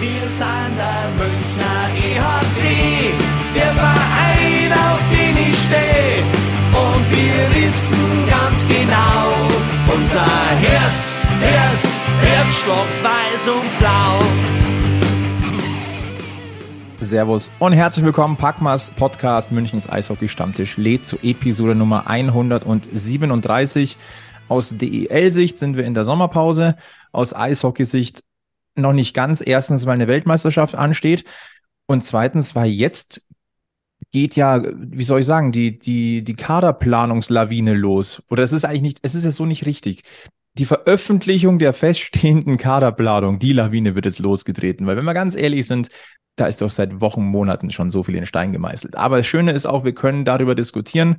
Wir sind der Münchner EHC, der Verein, auf den ich stehe. Und wir wissen ganz genau, unser Herz, Herz, Herzstock weiß und blau. Servus und herzlich willkommen. Packmas Podcast Münchens Eishockey Stammtisch lädt zu Episode Nummer 137. Aus DEL-Sicht sind wir in der Sommerpause. Aus Eishockey-Sicht noch nicht ganz. Erstens, weil eine Weltmeisterschaft ansteht. Und zweitens, weil jetzt geht ja, wie soll ich sagen, die, die, die Kaderplanungslawine los. Oder es ist eigentlich nicht, es ist ja so nicht richtig. Die Veröffentlichung der feststehenden Kaderplanung, die Lawine wird jetzt losgetreten. Weil wenn wir ganz ehrlich sind, da ist doch seit Wochen, Monaten schon so viel in Stein gemeißelt. Aber das Schöne ist auch, wir können darüber diskutieren.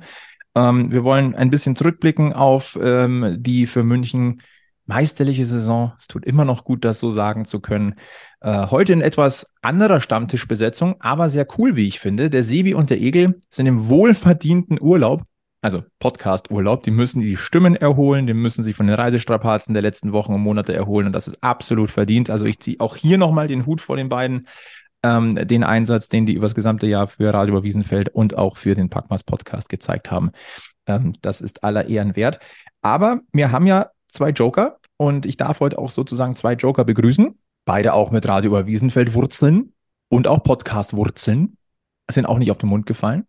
Ähm, wir wollen ein bisschen zurückblicken auf ähm, die für München meisterliche Saison. Es tut immer noch gut, das so sagen zu können. Äh, heute in etwas anderer Stammtischbesetzung, aber sehr cool, wie ich finde. Der Sebi und der Egel sind im wohlverdienten Urlaub, also Podcast-Urlaub. Die müssen die Stimmen erholen, die müssen sich von den Reisestrapazen der letzten Wochen und Monate erholen und das ist absolut verdient. Also ich ziehe auch hier nochmal den Hut vor den beiden. Ähm, den Einsatz, den die übers gesamte Jahr für Radio Wiesenfeld und auch für den Packmas Podcast gezeigt haben. Ähm, das ist aller Ehren wert. Aber wir haben ja zwei Joker und ich darf heute auch sozusagen zwei Joker begrüßen. Beide auch mit Radio über Wiesenfeld Wurzeln und auch Podcast Wurzeln. Sind auch nicht auf den Mund gefallen.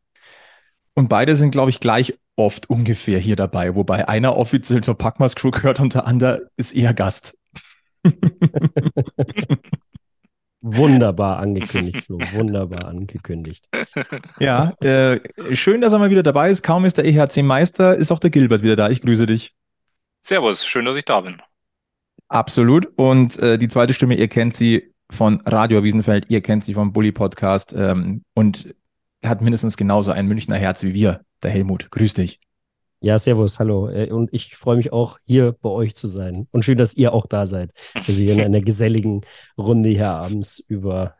Und beide sind, glaube ich, gleich oft ungefähr hier dabei, wobei einer offiziell zur Packmas Crew gehört und der andere ist eher Gast. Wunderbar angekündigt, Flo. Wunderbar angekündigt. Ja, äh, schön, dass er mal wieder dabei ist. Kaum ist der EHC Meister, ist auch der Gilbert wieder da. Ich grüße dich. Servus, schön, dass ich da bin. Absolut. Und äh, die zweite Stimme, ihr kennt sie von Radio Wiesenfeld, ihr kennt sie vom Bully Podcast ähm, und hat mindestens genauso ein Münchner Herz wie wir, der Helmut. Grüß dich. Ja, servus, hallo. Äh, und ich freue mich auch, hier bei euch zu sein. Und schön, dass ihr auch da seid. Dass wir in einer geselligen Runde hier abends über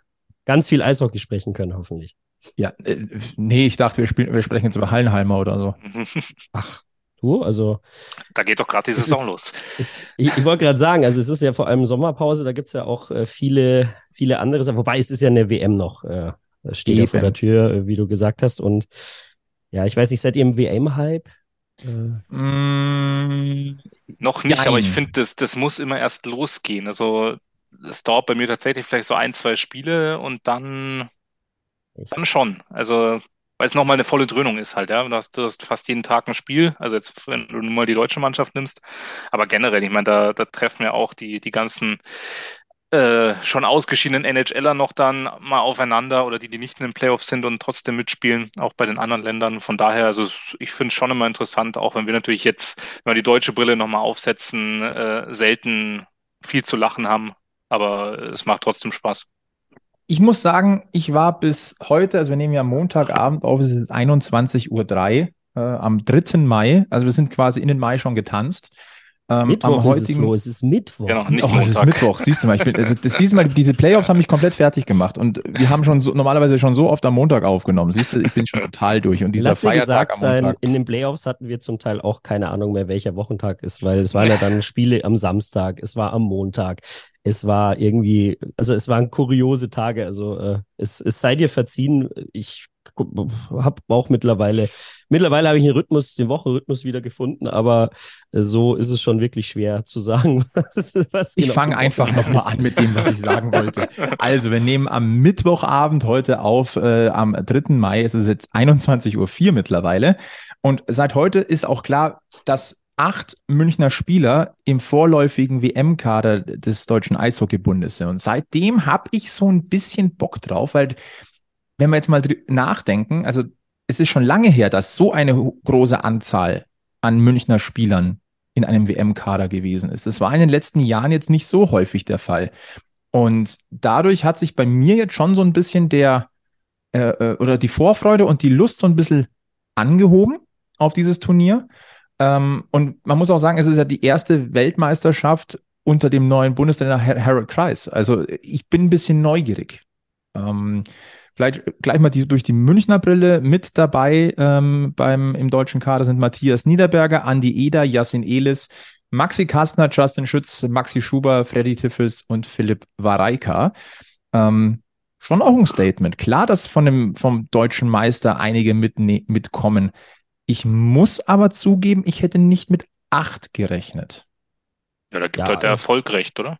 ganz viel Eishockey sprechen können, hoffentlich. Ja, äh, nee, ich dachte, wir, spielen, wir sprechen jetzt über Hallenheimer oder so. Ach, du, also. Da geht doch gerade die Saison ist, los. Ist, ich, ich wollte gerade sagen, also es ist ja vor allem Sommerpause, da gibt es ja auch äh, viele, viele andere Sachen. Wobei es ist ja eine WM noch, äh, steht ja vor der Tür, äh, wie du gesagt hast. Und ja, ich weiß nicht, seid ihr im WM-Hype? Äh, mm, noch nicht, Nein. aber ich finde, das, das muss immer erst losgehen. Also es dauert bei mir tatsächlich vielleicht so ein, zwei Spiele und dann, dann schon. Also weil es nochmal eine volle Dröhnung ist halt, ja. Du hast, du hast fast jeden Tag ein Spiel, also jetzt, wenn du nur mal die deutsche Mannschaft nimmst. Aber generell, ich meine, da, da treffen ja auch die, die ganzen äh, schon ausgeschiedenen NHLer noch dann mal aufeinander oder die, die nicht in den Playoffs sind und trotzdem mitspielen, auch bei den anderen Ländern. Von daher, also ich finde es schon immer interessant, auch wenn wir natürlich jetzt, wenn wir die deutsche Brille nochmal aufsetzen, äh, selten viel zu lachen haben, aber es macht trotzdem Spaß. Ich muss sagen, ich war bis heute, also wir nehmen ja Montagabend auf, es ist 21.03 Uhr äh, am 3. Mai, also wir sind quasi in den Mai schon getanzt. Ähm, Mittwoch am heutigen, ist es, Flo. Es ist Mittwoch. Genau, nicht oh, es ist Mittwoch. Siehst du mal, ich bin, also, das siehst du mal, diese Playoffs haben mich komplett fertig gemacht und wir haben schon so, normalerweise schon so oft am Montag aufgenommen. Siehst du, ich bin schon total durch und dieser Lass Feiertag am Montag. Sein, in den Playoffs hatten wir zum Teil auch keine Ahnung mehr, welcher Wochentag ist, weil es waren ja dann Spiele am Samstag, es war am Montag, es war irgendwie, also es waren kuriose Tage. Also äh, es, es sei dir verziehen. Ich habe auch mittlerweile, mittlerweile habe ich den Rhythmus, den Wochenrhythmus wieder gefunden, aber so ist es schon wirklich schwer zu sagen. Was, was ich genau fange einfach nochmal an mit dem, was ich sagen wollte. Also, wir nehmen am Mittwochabend heute auf, äh, am 3. Mai, es ist jetzt 21.04 Uhr mittlerweile. Und seit heute ist auch klar, dass acht Münchner Spieler im vorläufigen WM-Kader des Deutschen Eishockeybundes sind. Und seitdem habe ich so ein bisschen Bock drauf, weil wenn wir jetzt mal nachdenken, also es ist schon lange her, dass so eine große Anzahl an Münchner Spielern in einem WM-Kader gewesen ist. Das war in den letzten Jahren jetzt nicht so häufig der Fall. Und dadurch hat sich bei mir jetzt schon so ein bisschen der äh, äh oder die Vorfreude und die Lust so ein bisschen angehoben auf dieses Turnier. Ähm, und man muss auch sagen, es ist ja die erste Weltmeisterschaft unter dem neuen Bundestrainer Harold Kreis. Also ich bin ein bisschen neugierig. Ähm, Vielleicht gleich mal die, durch die Münchner Brille mit dabei ähm, beim, im deutschen Kader sind Matthias Niederberger, Andi Eder, Yassin Elis, Maxi Kastner, Justin Schütz, Maxi Schuber, Freddy Tiffels und Philipp Wareika. ähm, schon auch ein Statement. Klar, dass von dem, vom deutschen Meister einige mit, mitkommen. Ich muss aber zugeben, ich hätte nicht mit acht gerechnet. Ja, da gibt ja, halt der Erfolg recht, oder?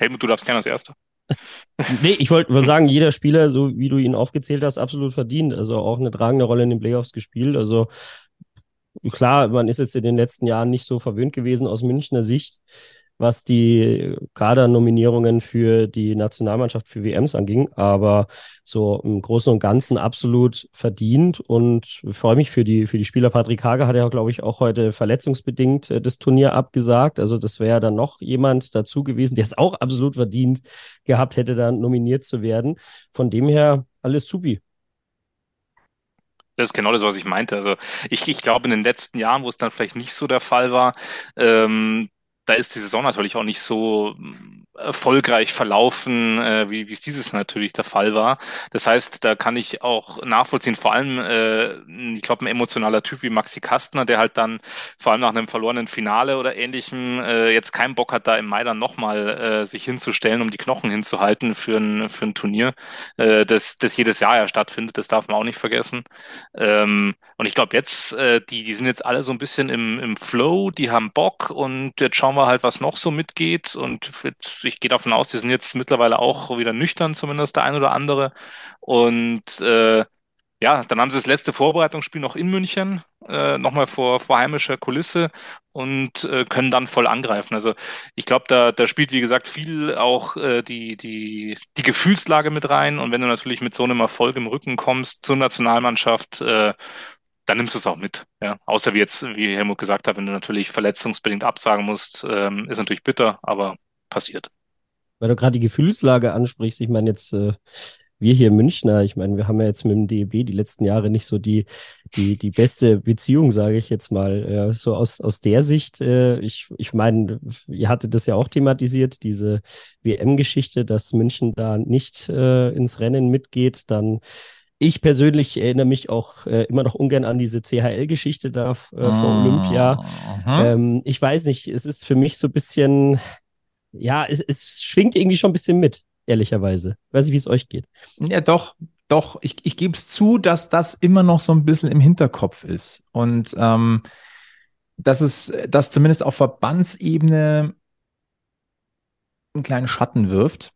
Helmut, du darfst gerne als Erster. nee, ich wollte wollt sagen, jeder Spieler, so wie du ihn aufgezählt hast, absolut verdient. Also auch eine tragende Rolle in den Playoffs gespielt. Also klar, man ist jetzt in den letzten Jahren nicht so verwöhnt gewesen aus Münchner Sicht was die Kadernominierungen für die Nationalmannschaft für WMs anging, aber so im Großen und Ganzen absolut verdient und freue mich für die, für die Spieler. Patrick Hager hat ja, glaube ich, auch heute verletzungsbedingt äh, das Turnier abgesagt. Also das wäre dann noch jemand dazu gewesen, der es auch absolut verdient gehabt hätte, dann nominiert zu werden. Von dem her alles supi. Das ist genau das, was ich meinte. Also ich, ich glaube, in den letzten Jahren, wo es dann vielleicht nicht so der Fall war, ähm, da ist die Saison natürlich auch nicht so mm, erfolgreich verlaufen, äh, wie, es dieses natürlich der Fall war. Das heißt, da kann ich auch nachvollziehen, vor allem, äh, ich glaube, ein emotionaler Typ wie Maxi Kastner, der halt dann vor allem nach einem verlorenen Finale oder ähnlichem äh, jetzt keinen Bock hat, da im Mai dann nochmal äh, sich hinzustellen, um die Knochen hinzuhalten für ein, für ein Turnier, äh, das, das jedes Jahr ja stattfindet, das darf man auch nicht vergessen. Ähm, und ich glaube jetzt, äh, die, die sind jetzt alle so ein bisschen im, im Flow, die haben Bock und jetzt schauen wir halt, was noch so mitgeht und ich gehe davon aus, die sind jetzt mittlerweile auch wieder nüchtern, zumindest der ein oder andere. Und äh, ja, dann haben sie das letzte Vorbereitungsspiel noch in München, äh, nochmal vor, vor heimischer Kulisse und äh, können dann voll angreifen. Also ich glaube, da, da spielt, wie gesagt, viel auch äh, die, die, die Gefühlslage mit rein. Und wenn du natürlich mit so einem Erfolg im Rücken kommst zur Nationalmannschaft, äh, dann nimmst du es auch mit. Ja. Außer wie jetzt, wie Helmut gesagt hat, wenn du natürlich verletzungsbedingt absagen musst, ähm, ist natürlich bitter, aber passiert. Weil du gerade die Gefühlslage ansprichst, ich meine jetzt, äh, wir hier Münchner, ich meine, wir haben ja jetzt mit dem DEB die letzten Jahre nicht so die, die, die beste Beziehung, sage ich jetzt mal. Ja, so aus, aus der Sicht, äh, ich, ich meine, ihr hattet das ja auch thematisiert, diese WM-Geschichte, dass München da nicht äh, ins Rennen mitgeht, dann ich persönlich erinnere mich auch äh, immer noch ungern an diese CHL-Geschichte da äh, vor Olympia. Ähm, ich weiß nicht, es ist für mich so ein bisschen, ja, es, es schwingt irgendwie schon ein bisschen mit, ehrlicherweise. Weiß nicht, wie es euch geht. Ja, doch, doch. Ich, ich gebe es zu, dass das immer noch so ein bisschen im Hinterkopf ist. Und ähm, dass es, dass zumindest auf Verbandsebene einen kleinen Schatten wirft.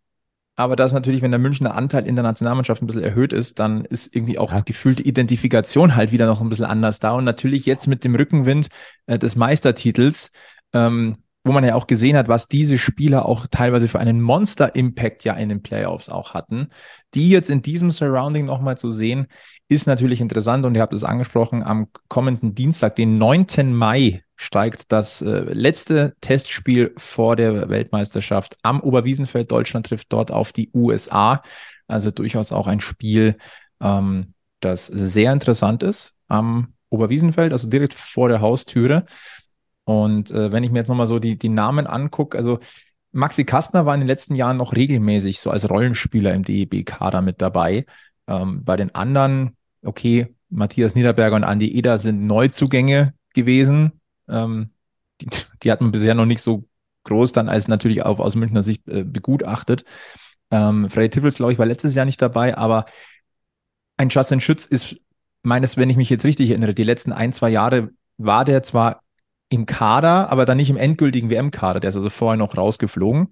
Aber dass natürlich, wenn der Münchner Anteil in der Nationalmannschaft ein bisschen erhöht ist, dann ist irgendwie auch ja. die gefühlte Identifikation halt wieder noch ein bisschen anders da. Und natürlich jetzt mit dem Rückenwind äh, des Meistertitels ähm, wo man ja auch gesehen hat, was diese Spieler auch teilweise für einen Monster-Impact ja in den Playoffs auch hatten, die jetzt in diesem Surrounding nochmal zu sehen, ist natürlich interessant und ihr habt es angesprochen, am kommenden Dienstag, den 9. Mai, steigt das äh, letzte Testspiel vor der Weltmeisterschaft am Oberwiesenfeld. Deutschland trifft dort auf die USA. Also durchaus auch ein Spiel, ähm, das sehr interessant ist am Oberwiesenfeld, also direkt vor der Haustüre. Und äh, wenn ich mir jetzt nochmal so die, die Namen angucke, also Maxi Kastner war in den letzten Jahren noch regelmäßig so als Rollenspieler im DEB-Kader mit dabei. Ähm, bei den anderen, okay, Matthias Niederberger und Andi Eder sind Neuzugänge gewesen. Ähm, die, die, hat man bisher noch nicht so groß dann als natürlich auch aus Münchner Sicht äh, begutachtet. Ähm, Freddy Tiffels, glaube ich, war letztes Jahr nicht dabei, aber ein Justin Schütz ist meines, wenn ich mich jetzt richtig erinnere, die letzten ein, zwei Jahre war der zwar im Kader, aber dann nicht im endgültigen WM-Kader. Der ist also vorher noch rausgeflogen.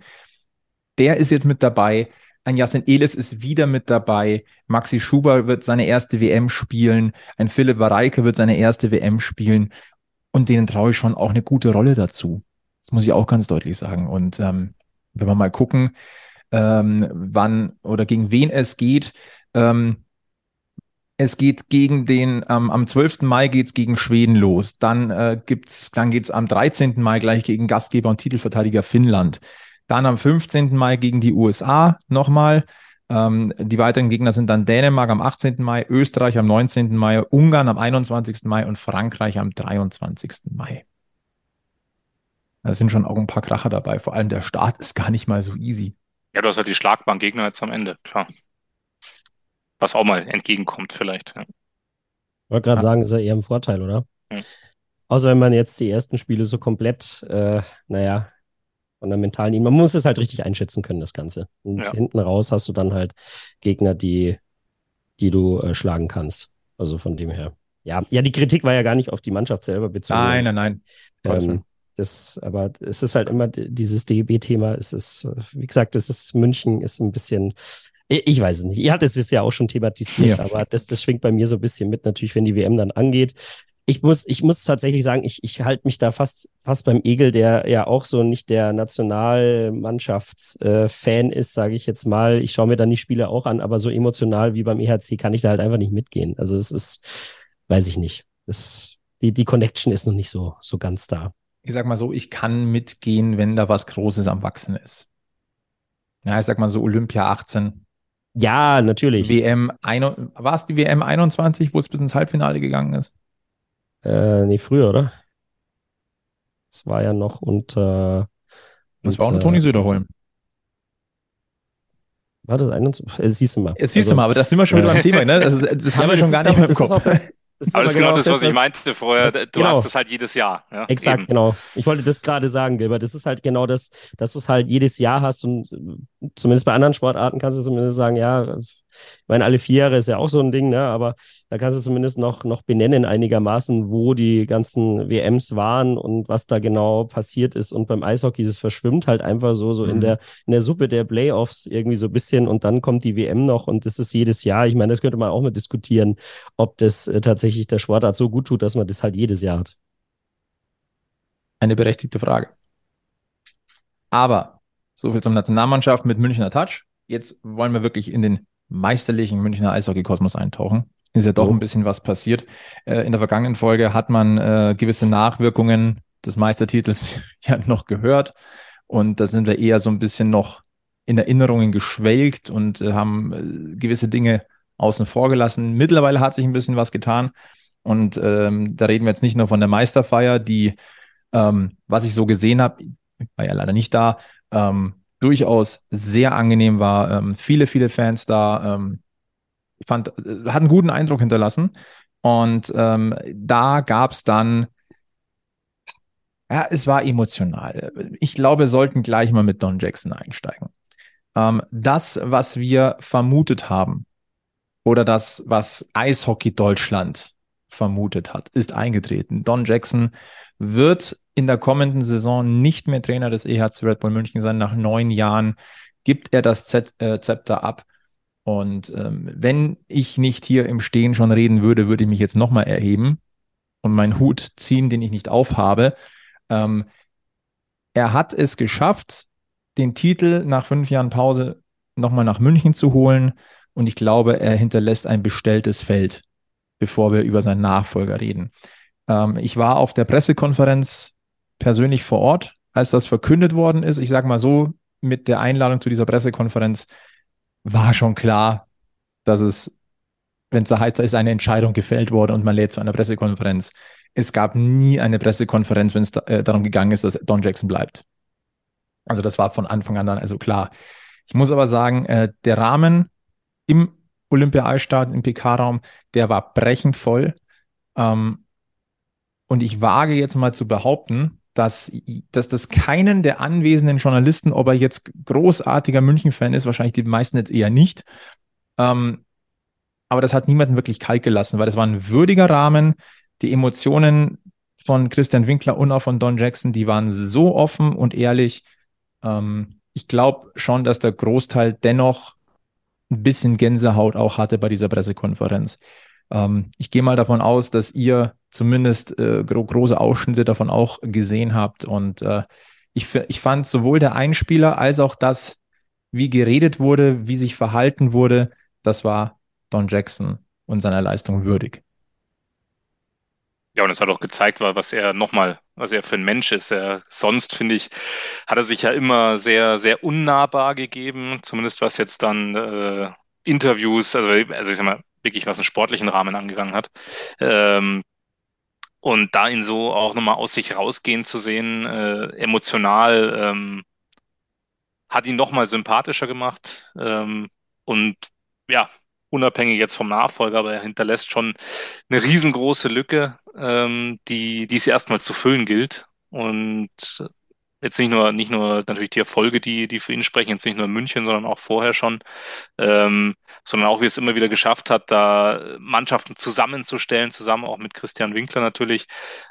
Der ist jetzt mit dabei. Ein Jasin Elis ist wieder mit dabei. Maxi Schuber wird seine erste WM spielen. Ein Philipp Wareike wird seine erste WM spielen. Und denen traue ich schon auch eine gute Rolle dazu. Das muss ich auch ganz deutlich sagen. Und ähm, wenn wir mal gucken, ähm, wann oder gegen wen es geht, ähm, es geht gegen den, ähm, am 12. Mai geht's gegen Schweden los. Dann äh, gibt's, dann geht's am 13. Mai gleich gegen Gastgeber und Titelverteidiger Finnland. Dann am 15. Mai gegen die USA nochmal. Ähm, die weiteren Gegner sind dann Dänemark am 18. Mai, Österreich am 19. Mai, Ungarn am 21. Mai und Frankreich am 23. Mai. Da sind schon auch ein paar Kracher dabei. Vor allem der Start ist gar nicht mal so easy. Ja, du hast halt die schlagbaren Gegner jetzt am Ende, klar was auch mal entgegenkommt vielleicht. Ja. Ich wollte gerade ja. sagen, ist ja eher ein Vorteil, oder? Hm. Außer wenn man jetzt die ersten Spiele so komplett, äh, naja, von der mentalen, man muss es halt richtig einschätzen können, das Ganze. Und ja. hinten raus hast du dann halt Gegner, die, die du äh, schlagen kannst. Also von dem her. Ja, ja, die Kritik war ja gar nicht auf die Mannschaft selber bezogen. Nein, nein, nein. Ähm, das, aber es ist halt immer dieses DEB-Thema. Es ist, wie gesagt, es ist München, ist ein bisschen, ich weiß es nicht. Ihr hattet es ja auch schon thematisiert, ja. aber das, das schwingt bei mir so ein bisschen mit, natürlich, wenn die WM dann angeht. Ich muss, ich muss tatsächlich sagen, ich, ich halte mich da fast, fast beim Egel, der ja auch so nicht der Nationalmannschaftsfan äh, ist, sage ich jetzt mal. Ich schaue mir dann die Spiele auch an, aber so emotional wie beim EHC kann ich da halt einfach nicht mitgehen. Also es ist, weiß ich nicht. Das, die, die Connection ist noch nicht so, so ganz da. Ich sag mal so, ich kann mitgehen, wenn da was Großes am Wachsen ist. Ja, ich sag mal so Olympia 18. Ja, natürlich. WM, war es die WM 21, wo es bis ins Halbfinale gegangen ist? Äh, nee, früher, oder? Es war ja noch unter. Das war auch nur Toni Söderholm. War das 21? Es siehst du mal. Es siehst also, du mal, aber das sind wir schon wieder beim Thema, ne? Das, das haben ja, wir schon gar nicht mehr im Kopf. Das, das aber das ist genau, genau das, was ich meinte vorher. Das, du genau. hast das halt jedes Jahr. Ja, Exakt, eben. genau. Ich wollte das gerade sagen, Gilbert. Das ist halt genau das, dass du es halt jedes Jahr hast und zumindest bei anderen Sportarten kannst du zumindest sagen, ja, ich meine, alle vier Jahre ist ja auch so ein Ding, ne? aber da kannst du zumindest noch, noch benennen einigermaßen, wo die ganzen WMs waren und was da genau passiert ist. Und beim Eishockey, es verschwimmt halt einfach so, so mhm. in, der, in der Suppe der Playoffs irgendwie so ein bisschen und dann kommt die WM noch und das ist jedes Jahr. Ich meine, das könnte man auch mal diskutieren, ob das äh, tatsächlich der Sportart so gut tut, dass man das halt jedes Jahr hat. Eine berechtigte Frage. Aber so viel zum Nationalmannschaft mit Münchner Touch. Jetzt wollen wir wirklich in den meisterlichen Münchner Eishockey-Kosmos eintauchen. Ist ja doch so. ein bisschen was passiert. Äh, in der vergangenen Folge hat man äh, gewisse Nachwirkungen des Meistertitels ja noch gehört. Und da sind wir eher so ein bisschen noch in Erinnerungen geschwelgt und äh, haben äh, gewisse Dinge außen vor gelassen. Mittlerweile hat sich ein bisschen was getan. Und ähm, da reden wir jetzt nicht nur von der Meisterfeier, die, ähm, was ich so gesehen habe, war ja leider nicht da, ähm, durchaus sehr angenehm war. Ähm, viele, viele Fans da. Ähm, fand, äh, hat einen guten Eindruck hinterlassen. Und ähm, da gab es dann, ja, es war emotional. Ich glaube, wir sollten gleich mal mit Don Jackson einsteigen. Ähm, das, was wir vermutet haben, oder das, was Eishockey Deutschland vermutet hat, ist eingetreten. Don Jackson wird in der kommenden Saison nicht mehr Trainer des EHC Red Bull München sein. Nach neun Jahren gibt er das Z äh, Zepter ab. Und ähm, wenn ich nicht hier im Stehen schon reden würde, würde ich mich jetzt nochmal erheben und meinen Hut ziehen, den ich nicht aufhabe. Ähm, er hat es geschafft, den Titel nach fünf Jahren Pause nochmal nach München zu holen. Und ich glaube, er hinterlässt ein bestelltes Feld, bevor wir über seinen Nachfolger reden. Ähm, ich war auf der Pressekonferenz persönlich vor Ort, als das verkündet worden ist. Ich sage mal so, mit der Einladung zu dieser Pressekonferenz war schon klar, dass es, wenn es da heißt, da ist eine Entscheidung gefällt worden und man lädt zu einer Pressekonferenz. Es gab nie eine Pressekonferenz, wenn es da, äh, darum gegangen ist, dass Don Jackson bleibt. Also das war von Anfang an dann also klar. Ich muss aber sagen, äh, der Rahmen im Olympia-Eisstadion, im PK-Raum, der war brechend voll. Ähm, und ich wage jetzt mal zu behaupten, dass, dass das keinen der anwesenden Journalisten, ob er jetzt großartiger München-Fan ist, wahrscheinlich die meisten jetzt eher nicht, ähm, aber das hat niemanden wirklich kalt gelassen, weil das war ein würdiger Rahmen. Die Emotionen von Christian Winkler und auch von Don Jackson, die waren so offen und ehrlich. Ähm, ich glaube schon, dass der Großteil dennoch ein bisschen Gänsehaut auch hatte bei dieser Pressekonferenz. Ähm, ich gehe mal davon aus, dass ihr zumindest äh, gro große Ausschnitte davon auch gesehen habt. Und äh, ich, ich fand sowohl der Einspieler als auch das, wie geredet wurde, wie sich verhalten wurde, das war Don Jackson und seiner Leistung würdig. Ja, und es hat auch gezeigt, was er nochmal, was er für ein Mensch ist. Er, sonst, finde ich, hat er sich ja immer sehr, sehr unnahbar gegeben, zumindest was jetzt dann äh, Interviews, also, also ich sag mal, wirklich was einen sportlichen Rahmen angegangen hat. Ähm, und da ihn so auch nochmal aus sich rausgehen zu sehen, äh, emotional, ähm, hat ihn nochmal sympathischer gemacht. Ähm, und ja, unabhängig jetzt vom Nachfolger, aber er hinterlässt schon eine riesengroße Lücke, ähm, die, die es erstmal zu füllen gilt. Und Jetzt nicht nur, nicht nur natürlich die Erfolge, die, die für ihn sprechen, jetzt nicht nur in München, sondern auch vorher schon, ähm, sondern auch, wie es immer wieder geschafft hat, da Mannschaften zusammenzustellen, zusammen auch mit Christian Winkler natürlich,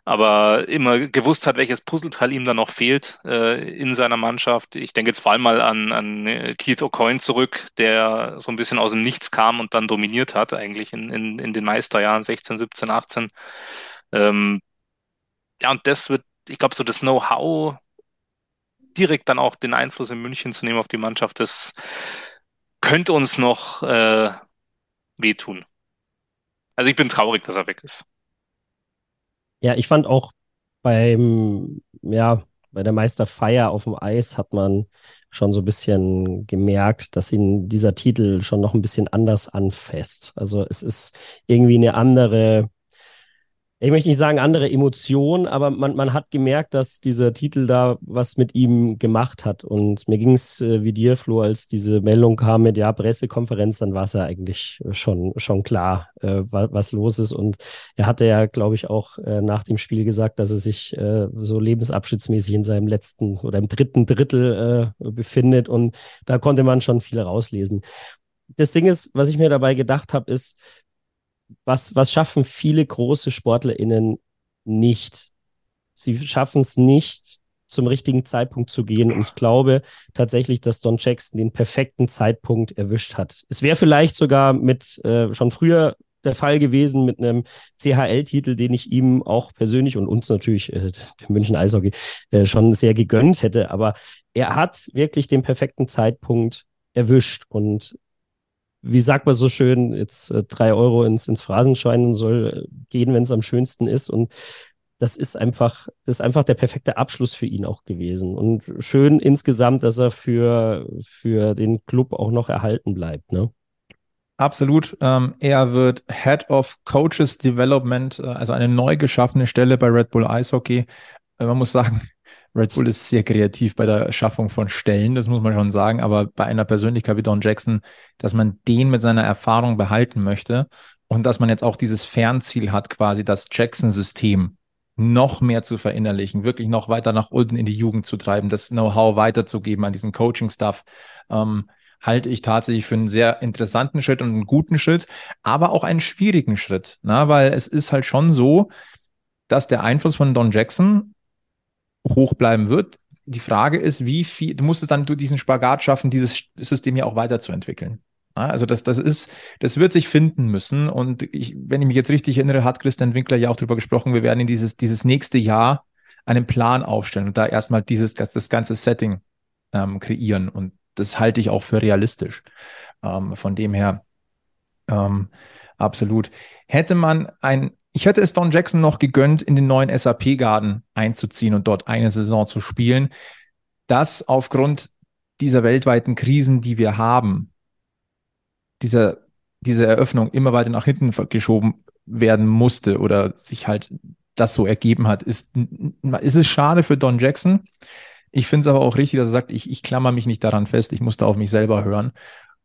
aber immer gewusst hat, welches Puzzleteil ihm da noch fehlt äh, in seiner Mannschaft. Ich denke jetzt vor allem mal an, an äh, Keith O'Coin zurück, der so ein bisschen aus dem Nichts kam und dann dominiert hat, eigentlich in, in, in den Meisterjahren 16, 17, 18. Ähm, ja, und das wird, ich glaube, so das Know-how direkt dann auch den Einfluss in München zu nehmen auf die Mannschaft, das könnte uns noch äh, wehtun. Also ich bin traurig, dass er weg ist. Ja, ich fand auch beim, ja, bei der Meisterfeier auf dem Eis hat man schon so ein bisschen gemerkt, dass ihn dieser Titel schon noch ein bisschen anders anfasst. Also es ist irgendwie eine andere, ich möchte nicht sagen andere Emotionen, aber man, man hat gemerkt, dass dieser Titel da was mit ihm gemacht hat. Und mir ging es äh, wie dir, Flo, als diese Meldung kam mit ja, Pressekonferenz, dann war es ja eigentlich schon, schon klar, äh, was, los ist. Und er hatte ja, glaube ich, auch äh, nach dem Spiel gesagt, dass er sich äh, so lebensabschnittsmäßig in seinem letzten oder im dritten Drittel äh, befindet. Und da konnte man schon viel rauslesen. Das Ding ist, was ich mir dabei gedacht habe, ist, was, was schaffen viele große SportlerInnen nicht? Sie schaffen es nicht, zum richtigen Zeitpunkt zu gehen. Und ich glaube tatsächlich, dass Don Jackson den perfekten Zeitpunkt erwischt hat. Es wäre vielleicht sogar mit äh, schon früher der Fall gewesen mit einem CHL-Titel, den ich ihm auch persönlich und uns natürlich, äh, München Eishockey, äh, schon sehr gegönnt hätte. Aber er hat wirklich den perfekten Zeitpunkt erwischt. Und wie sagt man so schön, jetzt äh, drei Euro ins, ins Phrasenschwein soll äh, gehen, wenn es am schönsten ist. Und das ist einfach, das ist einfach der perfekte Abschluss für ihn auch gewesen. Und schön insgesamt, dass er für, für den Club auch noch erhalten bleibt. Ne? Absolut. Ähm, er wird Head of Coaches Development, äh, also eine neu geschaffene Stelle bei Red Bull Eishockey. Äh, man muss sagen, Red Bull ist sehr kreativ bei der Schaffung von Stellen, das muss man schon sagen, aber bei einer Persönlichkeit wie Don Jackson, dass man den mit seiner Erfahrung behalten möchte und dass man jetzt auch dieses Fernziel hat, quasi das Jackson-System noch mehr zu verinnerlichen, wirklich noch weiter nach unten in die Jugend zu treiben, das Know-how weiterzugeben an diesen Coaching-Stuff, ähm, halte ich tatsächlich für einen sehr interessanten Schritt und einen guten Schritt, aber auch einen schwierigen Schritt, na, ne? weil es ist halt schon so, dass der Einfluss von Don Jackson hoch bleiben wird. Die Frage ist, wie viel, du musst es dann diesen Spagat schaffen, dieses System ja auch weiterzuentwickeln. Also das, das ist, das wird sich finden müssen. Und ich, wenn ich mich jetzt richtig erinnere, hat Christian Winkler ja auch darüber gesprochen, wir werden in dieses, dieses nächste Jahr einen Plan aufstellen und da erstmal dieses, das ganze Setting ähm, kreieren. Und das halte ich auch für realistisch. Ähm, von dem her, ähm, absolut. Hätte man ein ich hätte es Don Jackson noch gegönnt, in den neuen SAP-Garden einzuziehen und dort eine Saison zu spielen. Das aufgrund dieser weltweiten Krisen, die wir haben, dieser, diese Eröffnung immer weiter nach hinten geschoben werden musste oder sich halt das so ergeben hat, ist, ist es schade für Don Jackson. Ich finde es aber auch richtig, dass er sagt, ich, ich klammer mich nicht daran fest, ich muss da auf mich selber hören.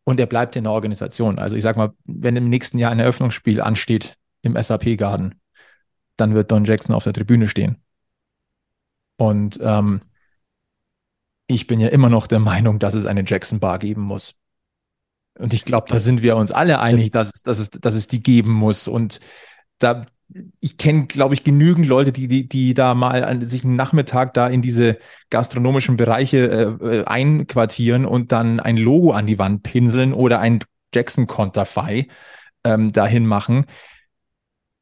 Und er bleibt in der Organisation. Also ich sag mal, wenn im nächsten Jahr ein Eröffnungsspiel ansteht, im SAP-Garden, dann wird Don Jackson auf der Tribüne stehen. Und ähm, ich bin ja immer noch der Meinung, dass es eine Jackson Bar geben muss. Und ich glaube, da sind wir uns alle einig, dass es, dass es, dass es die geben muss. Und da, ich kenne, glaube ich, genügend Leute, die, die, die da mal an, sich einen Nachmittag da in diese gastronomischen Bereiche äh, äh einquartieren und dann ein Logo an die Wand pinseln oder ein Jackson-Konterfei ähm, dahin machen.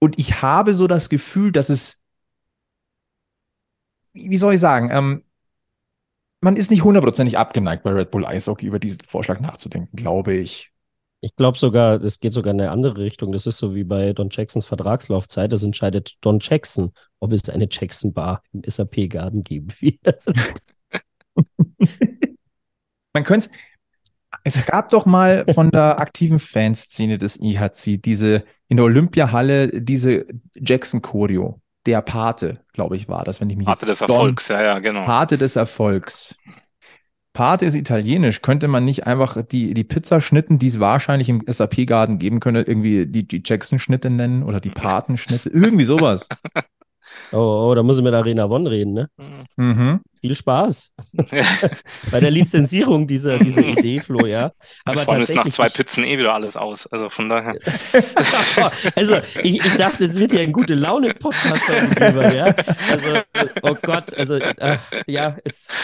Und ich habe so das Gefühl, dass es, wie soll ich sagen, ähm, man ist nicht hundertprozentig abgeneigt bei Red Bull Eishockey über diesen Vorschlag nachzudenken, glaube ich. Ich glaube sogar, es geht sogar in eine andere Richtung. Das ist so wie bei Don Jacksons Vertragslaufzeit. Das entscheidet Don Jackson, ob es eine Jackson Bar im SAP-Garten geben wird. man könnte es gab doch mal von der aktiven Fanszene des IHC diese in der Olympiahalle diese Jackson Choreo, der Pate, glaube ich, war das, wenn ich mich Pate des Erfolgs, ja, ja, genau. Pate des Erfolgs. Pate ist italienisch. Könnte man nicht einfach die, die Pizzaschnitten, die es wahrscheinlich im SAP-Garden geben könnte, irgendwie die, die Jackson-Schnitte nennen oder die Patenschnitte? Irgendwie sowas. Oh, oh, da muss ich mit Arena One reden, ne? Mhm. Viel Spaß bei der Lizenzierung dieser, dieser Idee, Flo, ja. Aber Vor allem ist nach zwei Pizzen eh wieder alles aus. Also von daher. also ich, ich dachte, es wird ja ein gute Laune-Podcast heute ja. Also, oh Gott, also äh, ja, es,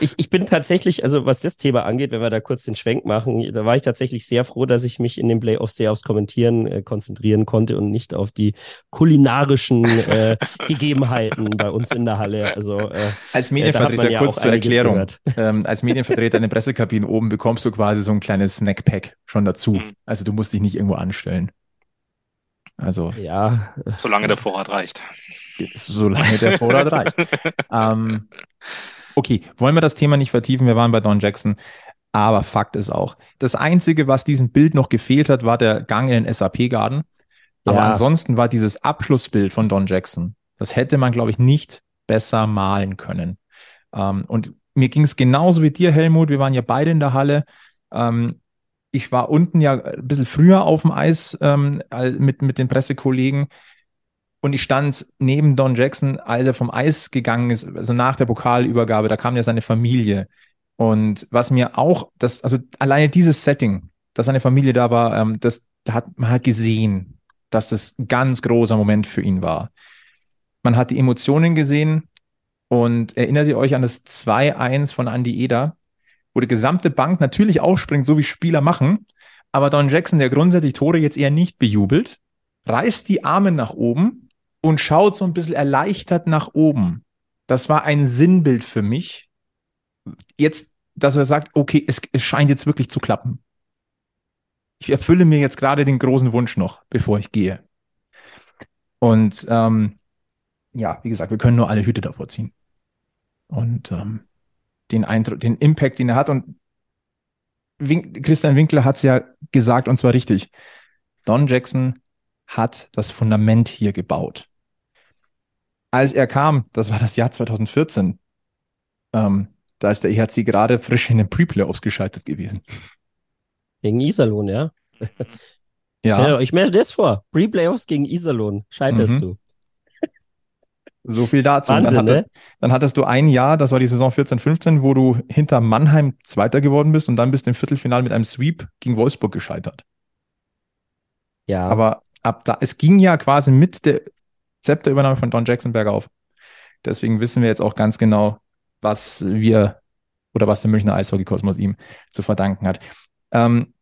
ich, ich bin tatsächlich, also was das Thema angeht, wenn wir da kurz den Schwenk machen, da war ich tatsächlich sehr froh, dass ich mich in den Playoffs sehr aufs Kommentieren äh, konzentrieren konnte und nicht auf die kulinarischen äh, Gegebenheiten bei uns in der Halle. Also äh, als Medienvertreter ja kurz zur Erklärung. Ähm, als Medienvertreter in den Pressekabinen oben bekommst du quasi so ein kleines Snackpack schon dazu. Mhm. Also du musst dich nicht irgendwo anstellen. Also ja, solange der Vorrat reicht. Solange der Vorrat reicht. ähm, okay, wollen wir das Thema nicht vertiefen? Wir waren bei Don Jackson. Aber Fakt ist auch, das Einzige, was diesem Bild noch gefehlt hat, war der Gang in den SAP-Garden. Aber ja. ansonsten war dieses Abschlussbild von Don Jackson, das hätte man, glaube ich, nicht besser malen können. Ähm, und mir ging es genauso wie dir, Helmut. Wir waren ja beide in der Halle. Ähm, ich war unten ja ein bisschen früher auf dem Eis ähm, mit, mit den Pressekollegen. Und ich stand neben Don Jackson, als er vom Eis gegangen ist, also nach der Pokalübergabe, da kam ja seine Familie. Und was mir auch, das, also alleine dieses Setting, dass seine Familie da war, ähm, das da hat man halt gesehen, dass das ein ganz großer Moment für ihn war. Man hat die Emotionen gesehen und erinnert ihr euch an das 2-1 von Andy Eder, wo die gesamte Bank natürlich aufspringt, so wie Spieler machen, aber Don Jackson, der grundsätzlich Tore jetzt eher nicht bejubelt, reißt die Arme nach oben und schaut so ein bisschen erleichtert nach oben. Das war ein Sinnbild für mich. Jetzt, dass er sagt, okay, es, es scheint jetzt wirklich zu klappen. Ich erfülle mir jetzt gerade den großen Wunsch noch, bevor ich gehe. Und ähm, ja, wie gesagt, wir können nur alle Hüte davor ziehen. Und ähm, den Eindruck, den Impact, den er hat. Und Wink Christian Winkler hat es ja gesagt, und zwar richtig. Don Jackson hat das Fundament hier gebaut. Als er kam, das war das Jahr 2014, ähm, da ist der EHC gerade frisch in den Pre-Playoffs geschaltet gewesen. Gegen Iserlohn, ja? ja. Ich mir das vor. Pre-Playoffs gegen Iserlohn scheiterst mhm. du. So viel dazu. Wahnsinn, dann, hatte, ne? dann hattest du ein Jahr, das war die Saison 14, 15, wo du hinter Mannheim Zweiter geworden bist und dann bist du im Viertelfinale mit einem Sweep gegen Wolfsburg gescheitert. Ja. Aber ab da, es ging ja quasi mit der Zepterübernahme von Don Jackson bergauf. Deswegen wissen wir jetzt auch ganz genau, was wir oder was der Münchner Eishockey-Kosmos ihm zu verdanken hat. Ähm,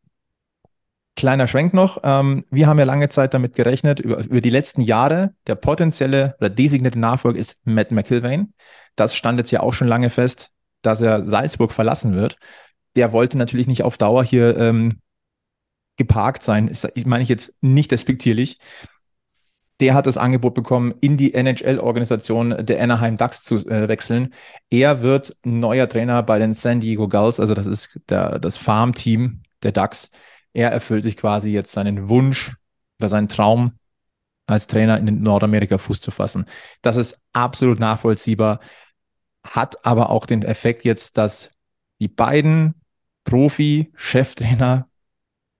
Kleiner Schwenk noch. Ähm, wir haben ja lange Zeit damit gerechnet, über, über die letzten Jahre, der potenzielle oder designierte Nachfolger ist Matt McIlvain. Das stand jetzt ja auch schon lange fest, dass er Salzburg verlassen wird. Der wollte natürlich nicht auf Dauer hier ähm, geparkt sein. Ich meine ich jetzt nicht despektierlich. Der hat das Angebot bekommen, in die NHL-Organisation der Anaheim Ducks zu äh, wechseln. Er wird neuer Trainer bei den San Diego Gulls, also das ist der, das Farmteam der Ducks er erfüllt sich quasi jetzt seinen Wunsch oder seinen Traum, als Trainer in Nordamerika Fuß zu fassen. Das ist absolut nachvollziehbar, hat aber auch den Effekt jetzt, dass die beiden Profi-Cheftrainer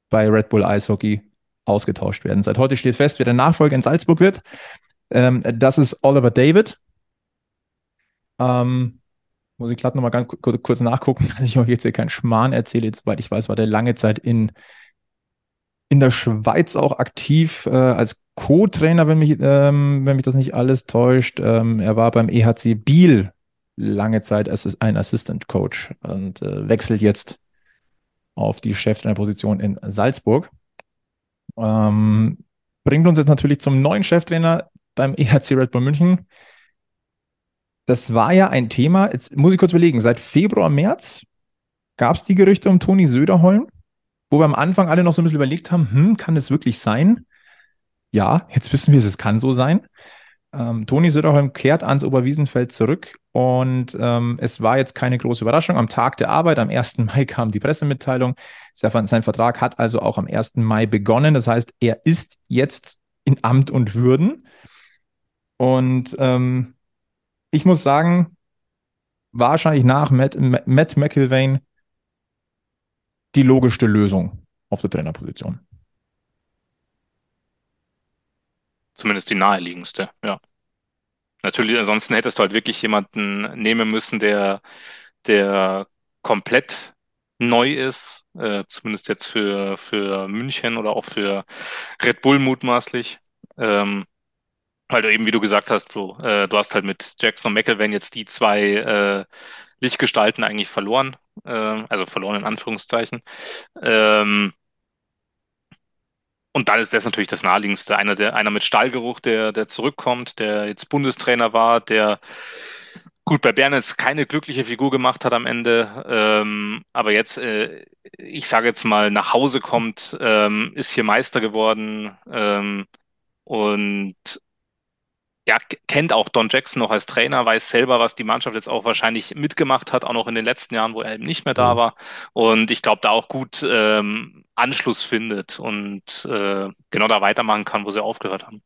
bei Red Bull Eishockey ausgetauscht werden. Seit heute steht fest, wer der Nachfolger in Salzburg wird. Ähm, das ist Oliver David. Ähm, muss ich gerade nochmal ganz kurz nachgucken, dass ich euch jetzt hier keinen Schmarrn erzähle. Soweit ich weiß, war der lange Zeit in in der Schweiz auch aktiv äh, als Co-Trainer, wenn mich, ähm, wenn mich das nicht alles täuscht. Ähm, er war beim EHC Biel lange Zeit als ein Assistant Coach und äh, wechselt jetzt auf die Cheftrainerposition in Salzburg. Ähm, bringt uns jetzt natürlich zum neuen Cheftrainer beim EHC Red Bull München. Das war ja ein Thema, jetzt muss ich kurz überlegen, seit Februar, März gab es die Gerüchte um Toni Söderholm wo wir am Anfang alle noch so ein bisschen überlegt haben, hm, kann es wirklich sein? Ja, jetzt wissen wir es, es kann so sein. Ähm, Toni Söderholm kehrt ans Oberwiesenfeld zurück und ähm, es war jetzt keine große Überraschung. Am Tag der Arbeit, am 1. Mai kam die Pressemitteilung. Sein Vertrag hat also auch am 1. Mai begonnen. Das heißt, er ist jetzt in Amt und Würden. Und ähm, ich muss sagen, wahrscheinlich nach Matt, Matt McIlvain die logischste Lösung auf der Trainerposition. Zumindest die naheliegendste, ja. natürlich, ansonsten hättest du halt wirklich jemanden nehmen müssen, der, der komplett neu ist, äh, zumindest jetzt für, für München oder auch für Red Bull mutmaßlich. Ähm, weil du eben, wie du gesagt hast, Flo, äh, du hast halt mit Jackson und McElwain jetzt die zwei äh, Lichtgestalten eigentlich verloren, äh, also verloren in Anführungszeichen. Ähm, und dann ist das natürlich das Naheliegendste. Einer, der, einer mit Stahlgeruch, der, der zurückkommt, der jetzt Bundestrainer war, der gut bei Bern jetzt keine glückliche Figur gemacht hat am Ende, ähm, aber jetzt, äh, ich sage jetzt mal, nach Hause kommt, ähm, ist hier Meister geworden ähm, und ja, kennt auch Don Jackson noch als Trainer, weiß selber, was die Mannschaft jetzt auch wahrscheinlich mitgemacht hat, auch noch in den letzten Jahren, wo er eben nicht mehr da mhm. war. Und ich glaube, da auch gut ähm, Anschluss findet und äh, genau da weitermachen kann, wo sie aufgehört haben.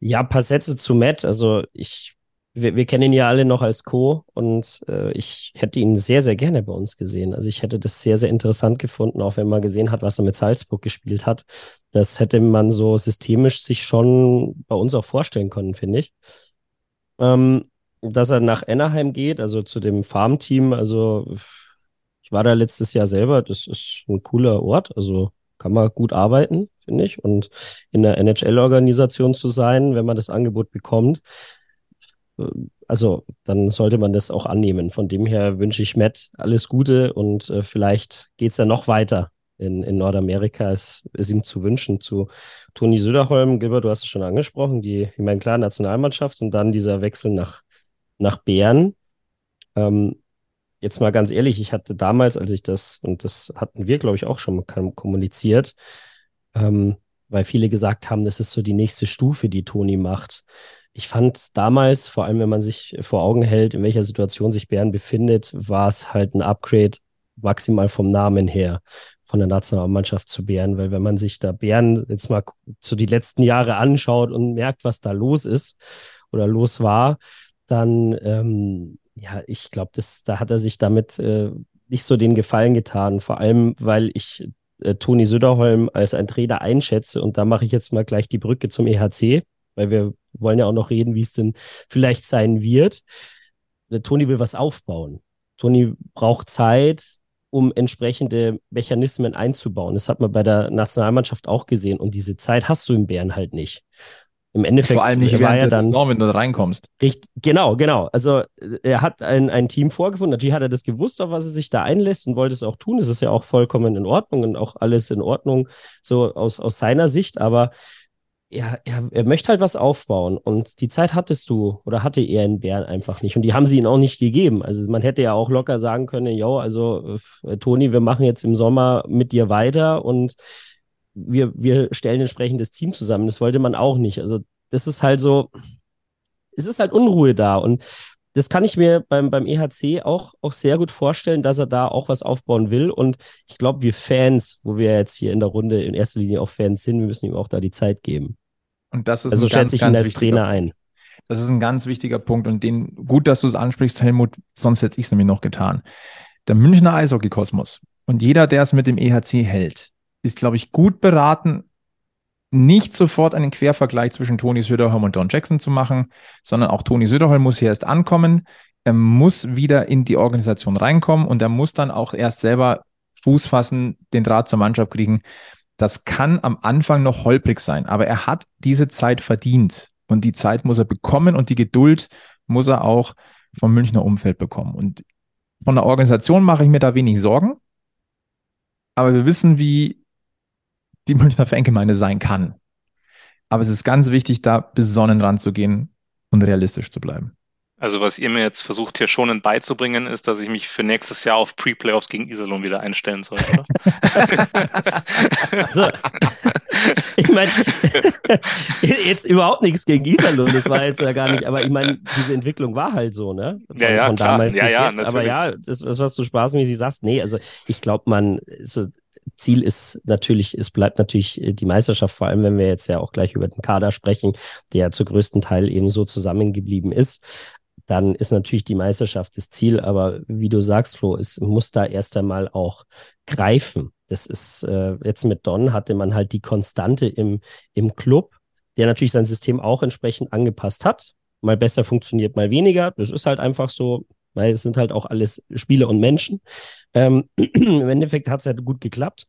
Ja, ein paar Sätze zu Matt. Also ich, wir, wir kennen ihn ja alle noch als Co. und äh, ich hätte ihn sehr, sehr gerne bei uns gesehen. Also ich hätte das sehr, sehr interessant gefunden, auch wenn man gesehen hat, was er mit Salzburg gespielt hat. Das hätte man so systemisch sich schon bei uns auch vorstellen können, finde ich. Ähm, dass er nach Anaheim geht, also zu dem Farmteam, also ich war da letztes Jahr selber, das ist ein cooler Ort, also kann man gut arbeiten, finde ich. Und in der NHL-Organisation zu sein, wenn man das Angebot bekommt, also dann sollte man das auch annehmen. Von dem her wünsche ich Matt alles Gute und äh, vielleicht geht es ja noch weiter in, in Nordamerika. Es ist ihm zu wünschen. Zu Toni Söderholm, Gilbert, du hast es schon angesprochen, die, ich meine, klar, Nationalmannschaft und dann dieser Wechsel nach, nach Bern. Ähm, jetzt mal ganz ehrlich, ich hatte damals, als ich das, und das hatten wir, glaube ich, auch schon kommuniziert, ähm, weil viele gesagt haben, das ist so die nächste Stufe, die Toni macht. Ich fand damals, vor allem wenn man sich vor Augen hält, in welcher Situation sich Bern befindet, war es halt ein Upgrade maximal vom Namen her von der Nationalmannschaft zu Bären, weil wenn man sich da Bären jetzt mal so die letzten Jahre anschaut und merkt, was da los ist oder los war, dann ähm, ja, ich glaube, da hat er sich damit äh, nicht so den Gefallen getan. Vor allem, weil ich äh, Toni Söderholm als ein Trainer einschätze. Und da mache ich jetzt mal gleich die Brücke zum EHC, weil wir wollen ja auch noch reden, wie es denn vielleicht sein wird. Der äh, Toni will was aufbauen. Toni braucht Zeit, um entsprechende Mechanismen einzubauen. Das hat man bei der Nationalmannschaft auch gesehen. Und diese Zeit hast du im Bären halt nicht. Im Endeffekt Vor allem nicht war ja dann, Saison, wenn du da reinkommst. Richtig, genau, genau. Also er hat ein, ein Team vorgefunden. Natürlich hat er das gewusst, auf was er sich da einlässt und wollte es auch tun. Das ist ja auch vollkommen in Ordnung und auch alles in Ordnung, so aus, aus seiner Sicht. Aber ja, er, er möchte halt was aufbauen und die Zeit hattest du oder hatte er in Bern einfach nicht und die haben sie ihm auch nicht gegeben. Also man hätte ja auch locker sagen können, yo, also äh, Toni, wir machen jetzt im Sommer mit dir weiter und wir, wir stellen entsprechend das Team zusammen. Das wollte man auch nicht. Also das ist halt so, es ist halt Unruhe da und das kann ich mir beim, beim EHC auch, auch sehr gut vorstellen, dass er da auch was aufbauen will. Und ich glaube, wir Fans, wo wir jetzt hier in der Runde in erster Linie auch Fans sind, wir müssen ihm auch da die Zeit geben. Und das ist also schätze ich ihn als Trainer ein. Das ist ein ganz wichtiger Punkt und den, gut, dass du es ansprichst, Helmut, sonst hätte ich es nämlich noch getan. Der Münchner Eishockey-Kosmos und jeder, der es mit dem EHC hält, ist, glaube ich, gut beraten, nicht sofort einen Quervergleich zwischen Toni Söderholm und Don Jackson zu machen, sondern auch Toni Söderholm muss hier erst ankommen. Er muss wieder in die Organisation reinkommen und er muss dann auch erst selber Fuß fassen, den Draht zur Mannschaft kriegen. Das kann am Anfang noch holprig sein, aber er hat diese Zeit verdient und die Zeit muss er bekommen und die Geduld muss er auch vom Münchner Umfeld bekommen. Und von der Organisation mache ich mir da wenig Sorgen, aber wir wissen, wie die Münchner Fangemeinde sein kann. Aber es ist ganz wichtig, da besonnen ranzugehen und realistisch zu bleiben. Also was ihr mir jetzt versucht hier schon beizubringen, ist, dass ich mich für nächstes Jahr auf Pre-Playoffs gegen Iserlohn wieder einstellen soll, oder? so. Ich meine, jetzt überhaupt nichts gegen Iserlohn, das war jetzt ja gar nicht, aber ich meine, diese Entwicklung war halt so, ne? Von, ja, ja, von damals klar. bis ja, jetzt. Ja, aber ja, das, das, was du spaßmäßig sagst, nee, also ich glaube, man, so, Ziel ist natürlich, es bleibt natürlich äh, die Meisterschaft, vor allem wenn wir jetzt ja auch gleich über den Kader sprechen, der zu größten Teil eben so zusammengeblieben ist. Dann ist natürlich die Meisterschaft das Ziel, aber wie du sagst, Flo, es muss da erst einmal auch greifen. Das ist äh, jetzt mit Don hatte man halt die Konstante im, im Club, der natürlich sein System auch entsprechend angepasst hat. Mal besser funktioniert, mal weniger. Das ist halt einfach so, weil es sind halt auch alles Spiele und Menschen. Ähm, Im Endeffekt hat es halt gut geklappt.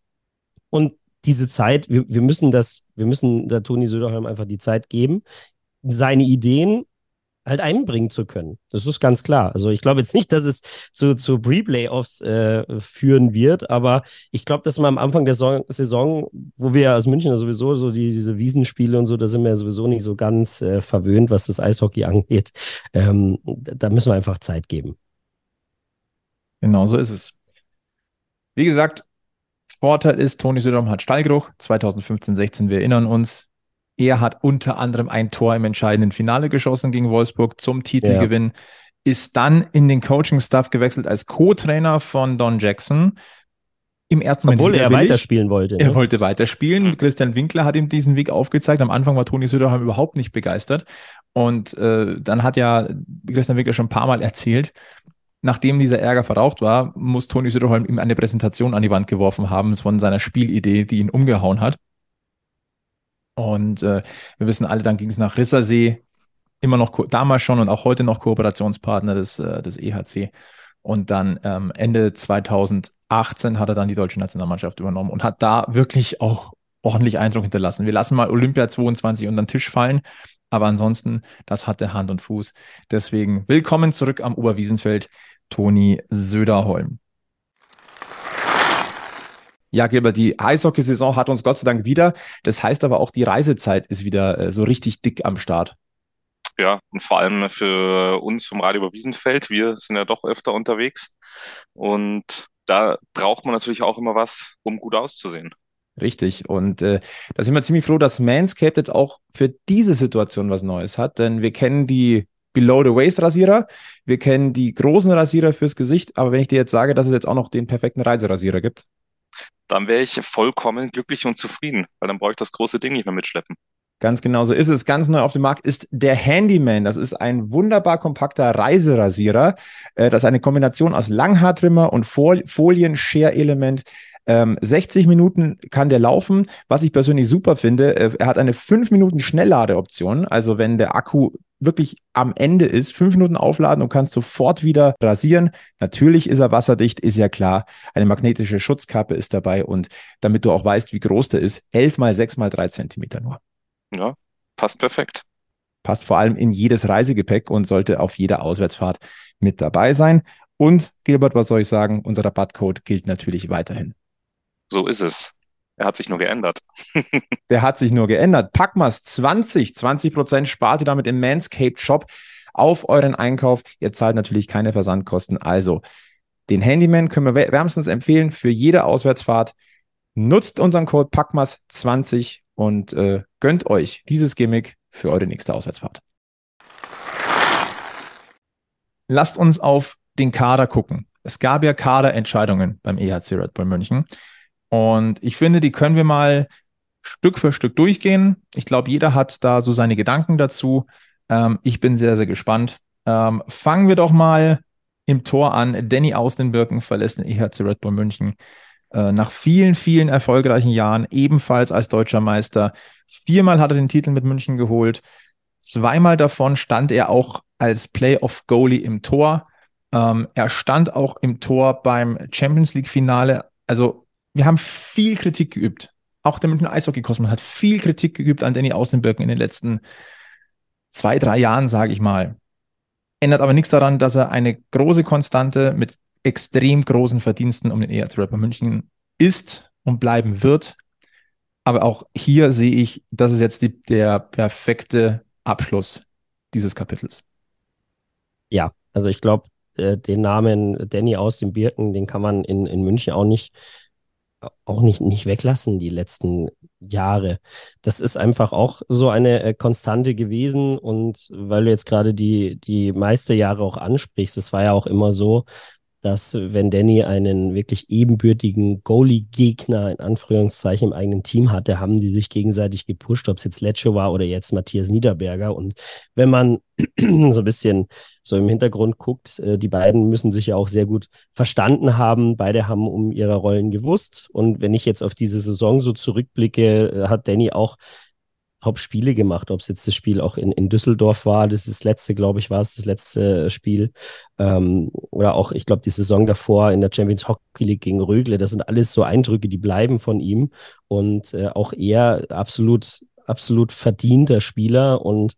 Und diese Zeit, wir, wir müssen das, wir müssen da Toni Söderholm einfach die Zeit geben, seine Ideen halt einbringen zu können. Das ist ganz klar. Also ich glaube jetzt nicht, dass es zu, zu Pre-Playoffs äh, führen wird, aber ich glaube, dass man am Anfang der Saison, Saison wo wir aus München sowieso so die, diese Wiesenspiele und so, da sind wir ja sowieso nicht so ganz äh, verwöhnt, was das Eishockey angeht. Ähm, da müssen wir einfach Zeit geben. Genau so ist es. Wie gesagt, Vorteil ist, Toni Söderholm hat Stallgeruch. 2015, 16, wir erinnern uns, er hat unter anderem ein Tor im entscheidenden Finale geschossen gegen Wolfsburg zum Titelgewinn, ja. ist dann in den Coaching-Staff gewechselt als Co-Trainer von Don Jackson. Im ersten Moment Obwohl er weiterspielen wollte. Ne? Er wollte weiterspielen. Christian Winkler hat ihm diesen Weg aufgezeigt. Am Anfang war Toni Söderholm überhaupt nicht begeistert. Und äh, dann hat ja Christian Winkler schon ein paar Mal erzählt, nachdem dieser Ärger verraucht war, muss Toni Söderholm ihm eine Präsentation an die Wand geworfen haben von seiner Spielidee, die ihn umgehauen hat. Und äh, wir wissen alle, dann ging es nach Rissersee, immer noch damals schon und auch heute noch Kooperationspartner des, äh, des EHC. Und dann ähm, Ende 2018 hat er dann die deutsche Nationalmannschaft übernommen und hat da wirklich auch ordentlich Eindruck hinterlassen. Wir lassen mal Olympia 22 unter den Tisch fallen, aber ansonsten, das hatte Hand und Fuß. Deswegen willkommen zurück am Oberwiesenfeld, Toni Söderholm. Ja, Gilbert, die Eishockeysaison hat uns Gott sei Dank wieder. Das heißt aber auch, die Reisezeit ist wieder äh, so richtig dick am Start. Ja, und vor allem für uns vom Radio über Wiesenfeld. Wir sind ja doch öfter unterwegs. Und da braucht man natürlich auch immer was, um gut auszusehen. Richtig. Und äh, da sind wir ziemlich froh, dass Manscaped jetzt auch für diese Situation was Neues hat. Denn wir kennen die Below-the-Waist-Rasierer, wir kennen die großen Rasierer fürs Gesicht. Aber wenn ich dir jetzt sage, dass es jetzt auch noch den perfekten Reiserasierer gibt, dann wäre ich vollkommen glücklich und zufrieden, weil dann brauche ich das große Ding nicht mehr mitschleppen. Ganz genau so ist es. Ganz neu auf dem Markt ist der Handyman. Das ist ein wunderbar kompakter Reiserasierer. Äh, das ist eine Kombination aus Langhaartrimmer und Folien-Share-Element. 60 ähm, Minuten kann der laufen. Was ich persönlich super finde, äh, er hat eine 5 Minuten Schnellladeoption. Also wenn der Akku wirklich am Ende ist, fünf Minuten aufladen und kannst sofort wieder rasieren. Natürlich ist er wasserdicht, ist ja klar. Eine magnetische Schutzkappe ist dabei und damit du auch weißt, wie groß der ist, 11 mal 6 mal 3 Zentimeter nur. Ja, passt perfekt. Passt vor allem in jedes Reisegepäck und sollte auf jeder Auswärtsfahrt mit dabei sein. Und Gilbert, was soll ich sagen? Unser Rabattcode gilt natürlich weiterhin. So ist es. Er hat sich nur geändert. Der hat sich nur geändert. Packmas 20, 20 Prozent spart ihr damit im Manscaped Shop auf euren Einkauf. Ihr zahlt natürlich keine Versandkosten. Also den Handyman können wir wärmstens empfehlen für jede Auswärtsfahrt. Nutzt unseren Code PACKMAS20 und äh, gönnt euch dieses Gimmick für eure nächste Auswärtsfahrt. Lasst uns auf den Kader gucken. Es gab ja Kaderentscheidungen beim EHC Red Bull München. Und ich finde, die können wir mal Stück für Stück durchgehen. Ich glaube, jeder hat da so seine Gedanken dazu. Ähm, ich bin sehr, sehr gespannt. Ähm, fangen wir doch mal im Tor an. Danny aus den Birken verlässt den EHC Red Bull München. Äh, nach vielen, vielen erfolgreichen Jahren, ebenfalls als deutscher Meister. Viermal hat er den Titel mit München geholt. Zweimal davon stand er auch als Playoff-Goalie im Tor. Ähm, er stand auch im Tor beim Champions League-Finale. Also wir haben viel Kritik geübt. Auch der München Eishockey-Kosmos hat viel Kritik geübt an Danny Außenbirken in den letzten zwei, drei Jahren, sage ich mal. Ändert aber nichts daran, dass er eine große Konstante mit extrem großen Verdiensten um den ERC Rapper München ist und bleiben wird. Aber auch hier sehe ich, das ist jetzt die, der perfekte Abschluss dieses Kapitels. Ja, also ich glaube, äh, den Namen Danny aus dem Birken, den kann man in, in München auch nicht auch nicht, nicht weglassen, die letzten Jahre. Das ist einfach auch so eine äh, Konstante gewesen. Und weil du jetzt gerade die, die meiste Jahre auch ansprichst, es war ja auch immer so, dass wenn Danny einen wirklich ebenbürtigen Goalie-Gegner in Anführungszeichen im eigenen Team hatte, haben die sich gegenseitig gepusht, ob es jetzt Lecce war oder jetzt Matthias Niederberger. Und wenn man so ein bisschen so im Hintergrund guckt, äh, die beiden müssen sich ja auch sehr gut verstanden haben. Beide haben um ihre Rollen gewusst. Und wenn ich jetzt auf diese Saison so zurückblicke, äh, hat Danny auch Top-Spiele gemacht, ob es jetzt das Spiel auch in, in Düsseldorf war, das ist das letzte, glaube ich, war es das letzte Spiel. Ähm, oder auch, ich glaube, die Saison davor in der Champions Hockey League gegen Rögle, das sind alles so Eindrücke, die bleiben von ihm. Und äh, auch er absolut, absolut verdienter Spieler und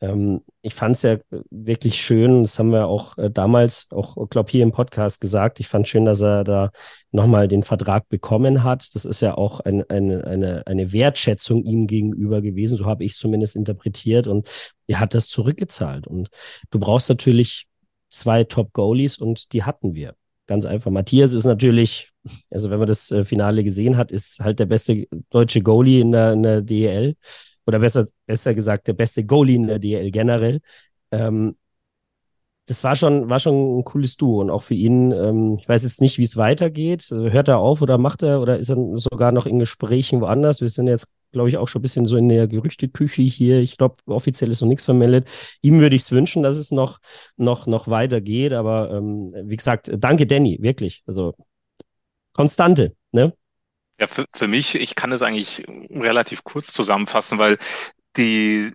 ähm, ich fand es ja wirklich schön, das haben wir auch äh, damals, auch, glaube hier im Podcast gesagt, ich fand schön, dass er da nochmal den Vertrag bekommen hat. Das ist ja auch ein, eine, eine, eine Wertschätzung ihm gegenüber gewesen, so habe ich es zumindest interpretiert und er hat das zurückgezahlt. Und du brauchst natürlich zwei Top-Goalies und die hatten wir. Ganz einfach. Matthias ist natürlich, also wenn man das äh, Finale gesehen hat, ist halt der beste deutsche Goalie in der, in der DEL oder besser, besser gesagt, der beste Goalie in der DL generell. Ähm, das war schon, war schon ein cooles Duo und auch für ihn, ähm, ich weiß jetzt nicht, wie es weitergeht. Hört er auf oder macht er oder ist er sogar noch in Gesprächen woanders? Wir sind jetzt, glaube ich, auch schon ein bisschen so in der Gerüchteküche hier. Ich glaube, offiziell ist noch nichts vermeldet. Ihm würde ich es wünschen, dass es noch, noch, noch weitergeht, aber ähm, wie gesagt, danke Danny, wirklich. Also Konstante, ne? Ja, für, für mich, ich kann es eigentlich relativ kurz zusammenfassen, weil die,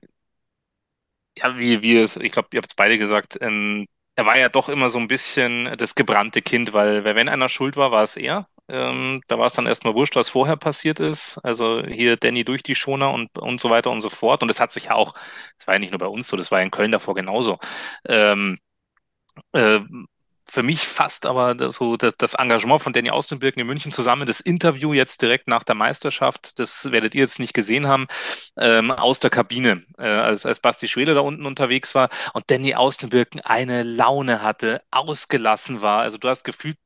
ja, wie wir es, ich glaube, ihr habt es beide gesagt, ähm, er war ja doch immer so ein bisschen das gebrannte Kind, weil wenn einer schuld war, war es er. Ähm, da war es dann erstmal wurscht, was vorher passiert ist. Also hier Danny durch die Schoner und, und so weiter und so fort. Und das hat sich ja auch, das war ja nicht nur bei uns so, das war in Köln davor genauso. Ähm, äh, für mich fast aber so das, Engagement von Danny Austenbirken in München zusammen, das Interview jetzt direkt nach der Meisterschaft, das werdet ihr jetzt nicht gesehen haben, ähm, aus der Kabine, äh, als, als Basti Schwede da unten unterwegs war und Danny Austenbirken eine Laune hatte, ausgelassen war. Also du hast gefühlt,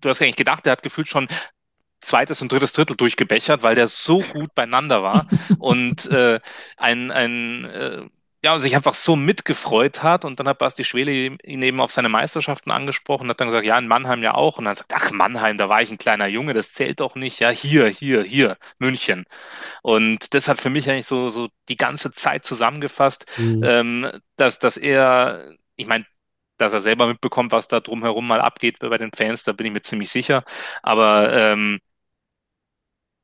du hast eigentlich gedacht, er hat gefühlt schon zweites und drittes Drittel durchgebechert, weil der so gut beieinander war und äh, ein, ein äh, ja, sich einfach so mitgefreut hat. Und dann hat Basti Schwele ihn eben auf seine Meisterschaften angesprochen und hat dann gesagt, ja, in Mannheim ja auch. Und dann sagt, ach, Mannheim, da war ich ein kleiner Junge, das zählt doch nicht. Ja, hier, hier, hier, München. Und das hat für mich eigentlich so, so die ganze Zeit zusammengefasst, mhm. ähm, dass, dass er, ich meine, dass er selber mitbekommt, was da drumherum mal abgeht bei den Fans, da bin ich mir ziemlich sicher. Aber ähm,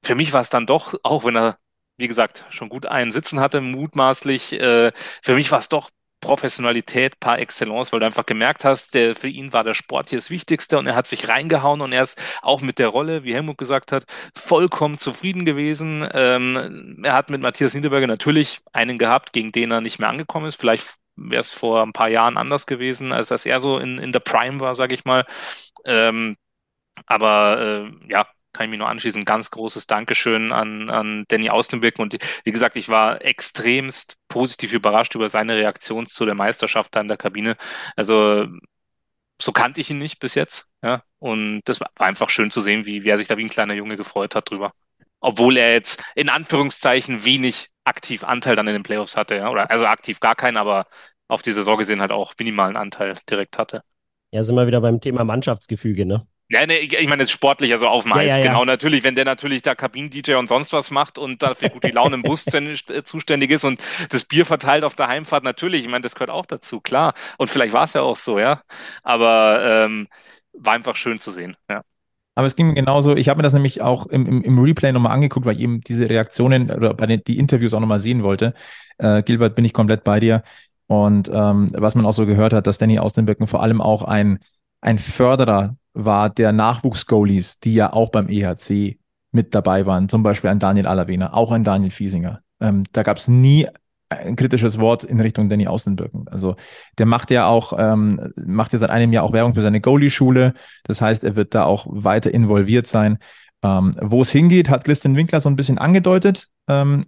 für mich war es dann doch, auch wenn er wie gesagt, schon gut einen Sitzen hatte, mutmaßlich. Äh, für mich war es doch Professionalität par excellence, weil du einfach gemerkt hast, der, für ihn war der Sport hier das Wichtigste und er hat sich reingehauen und er ist auch mit der Rolle, wie Helmut gesagt hat, vollkommen zufrieden gewesen. Ähm, er hat mit Matthias Hinterberger natürlich einen gehabt, gegen den er nicht mehr angekommen ist. Vielleicht wäre es vor ein paar Jahren anders gewesen, als dass er so in, in der Prime war, sage ich mal. Ähm, aber äh, ja, kann ich mich nur anschließen. Ganz großes Dankeschön an, an Danny Austenbirken. Und wie gesagt, ich war extremst positiv überrascht über seine Reaktion zu der Meisterschaft da in der Kabine. Also so kannte ich ihn nicht bis jetzt. Ja. Und das war einfach schön zu sehen, wie, wie er sich da wie ein kleiner Junge gefreut hat drüber. Obwohl er jetzt in Anführungszeichen wenig aktiv Anteil dann in den Playoffs hatte, ja. Oder also aktiv gar keinen, aber auf die Saison gesehen halt auch minimalen Anteil direkt hatte. Ja, sind wir wieder beim Thema Mannschaftsgefüge, ne? Ja, nee, ich meine, es ist sportlich, also auf dem ja, Eis, ja, ja. genau. Natürlich, wenn der natürlich da Kabinen-DJ und sonst was macht und dafür gut die Laune im Bus äh, zuständig ist und das Bier verteilt auf der Heimfahrt, natürlich, ich meine, das gehört auch dazu, klar. Und vielleicht war es ja auch so, ja. Aber ähm, war einfach schön zu sehen, ja. Aber es ging mir genauso. Ich habe mir das nämlich auch im, im, im Replay nochmal angeguckt, weil ich eben diese Reaktionen oder bei den die Interviews auch nochmal sehen wollte. Äh, Gilbert, bin ich komplett bei dir. Und ähm, was man auch so gehört hat, dass Danny Austenböcken vor allem auch ein, ein Förderer war der Nachwuchs-Goalies, die ja auch beim EHC mit dabei waren, zum Beispiel ein Daniel Alavena, auch ein Daniel Fiesinger. Ähm, da gab es nie ein kritisches Wort in Richtung Danny Außenbirken. Also der macht ja auch, ähm, macht ja seit einem Jahr auch Werbung für seine Goalie-Schule. Das heißt, er wird da auch weiter involviert sein. Ähm, Wo es hingeht, hat Christian Winkler so ein bisschen angedeutet. Ähm,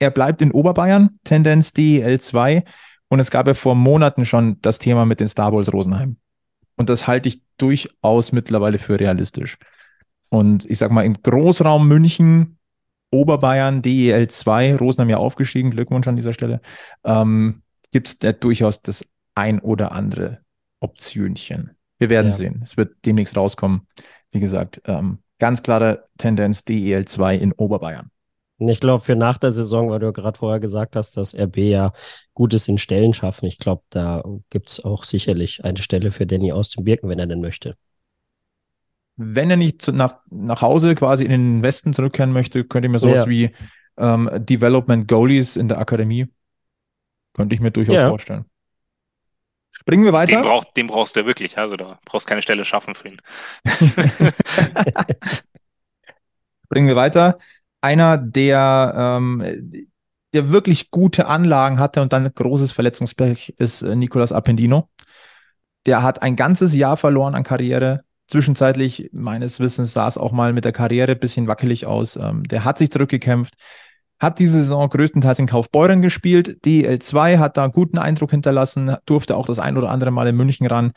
er bleibt in Oberbayern, Tendenz DEL 2. Und es gab ja vor Monaten schon das Thema mit den Star Wars Rosenheim. Und das halte ich durchaus mittlerweile für realistisch. Und ich sag mal, im Großraum München, Oberbayern, DEL 2, Rosenheim ja aufgestiegen, Glückwunsch an dieser Stelle, ähm, gibt es da durchaus das ein oder andere Optionchen. Wir werden ja. sehen. Es wird demnächst rauskommen. Wie gesagt, ähm, ganz klare Tendenz DEL 2 in Oberbayern. Ich glaube, für nach der Saison, weil du gerade vorher gesagt hast, dass RB ja Gutes in Stellen schaffen. Ich glaube, da gibt es auch sicherlich eine Stelle für Danny aus dem Birken, wenn er denn möchte. Wenn er nicht zu, nach, nach Hause quasi in den Westen zurückkehren möchte, könnte ich mir sowas ja. wie ähm, Development Goalies in der Akademie. Könnte ich mir durchaus ja. vorstellen. Bringen wir weiter. Den, brauch, den brauchst du ja wirklich, also da brauchst keine Stelle schaffen für ihn. Bringen wir weiter. Einer, der, ähm, der wirklich gute Anlagen hatte und dann großes Verletzungspech ist äh, Nicolas Appendino. Der hat ein ganzes Jahr verloren an Karriere. Zwischenzeitlich, meines Wissens, sah es auch mal mit der Karriere ein bisschen wackelig aus. Ähm, der hat sich zurückgekämpft, hat diese Saison größtenteils in Kaufbeuren gespielt. DL2 hat da einen guten Eindruck hinterlassen, durfte auch das ein oder andere Mal in München ran.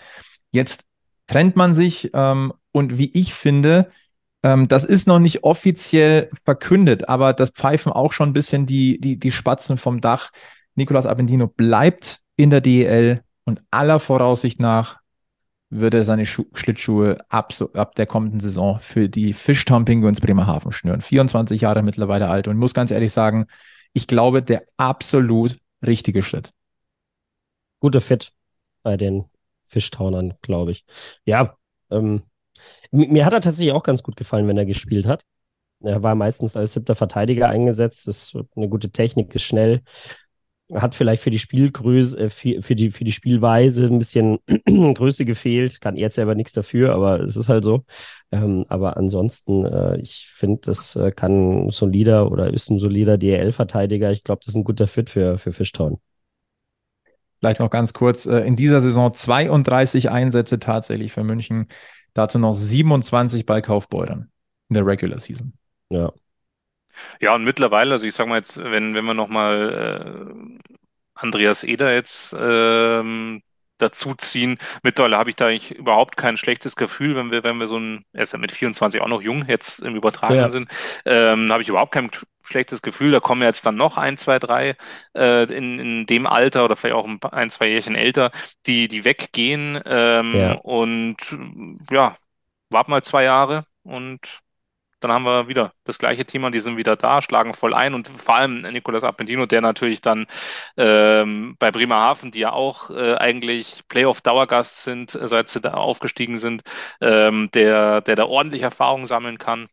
Jetzt trennt man sich ähm, und wie ich finde, ähm, das ist noch nicht offiziell verkündet, aber das pfeifen auch schon ein bisschen die, die, die Spatzen vom Dach. Nicolas Abendino bleibt in der DEL und aller Voraussicht nach würde er seine Schu Schlittschuhe ab, so, ab der kommenden Saison für die Fishtown Penguins Bremerhaven schnüren. 24 Jahre mittlerweile alt und muss ganz ehrlich sagen, ich glaube, der absolut richtige Schritt. Guter Fit bei den Fishtownern, glaube ich. Ja, ähm, mir hat er tatsächlich auch ganz gut gefallen, wenn er gespielt hat. Er war meistens als siebter Verteidiger eingesetzt. Das ist eine gute Technik, ist schnell. Hat vielleicht für die Spielgröße, äh, für, die, für die Spielweise ein bisschen Größe gefehlt. Kann jetzt selber nichts dafür, aber es ist halt so. Ähm, aber ansonsten, äh, ich finde, das äh, kann solider oder ist ein solider DL-Verteidiger. Ich glaube, das ist ein guter Fit für, für Fishtown. Vielleicht noch ganz kurz. Äh, in dieser Saison 32 Einsätze tatsächlich für München. Dazu noch 27 bei Kaufbeutern in der Regular Season. Ja. Ja, und mittlerweile, also ich sag mal jetzt, wenn, wenn wir nochmal äh, Andreas Eder jetzt ähm, dazu ziehen. Mittlerweile habe ich da eigentlich überhaupt kein schlechtes Gefühl, wenn wir, wenn wir so ein, er ist ja mit 24 auch noch jung, jetzt im Übertragen ja. sind, ähm, habe ich überhaupt kein schlechtes Gefühl. Da kommen jetzt dann noch ein, zwei, drei äh, in, in dem Alter oder vielleicht auch ein, zwei Jährchen älter, die, die weggehen ähm, ja. und ja, warten mal zwei Jahre und dann haben wir wieder das gleiche Thema, die sind wieder da, schlagen voll ein und vor allem Nicolas Appendino, der natürlich dann ähm, bei Bremerhaven, die ja auch äh, eigentlich Playoff-Dauergast sind, seit sie da aufgestiegen sind, ähm, der, der da ordentlich Erfahrung sammeln kann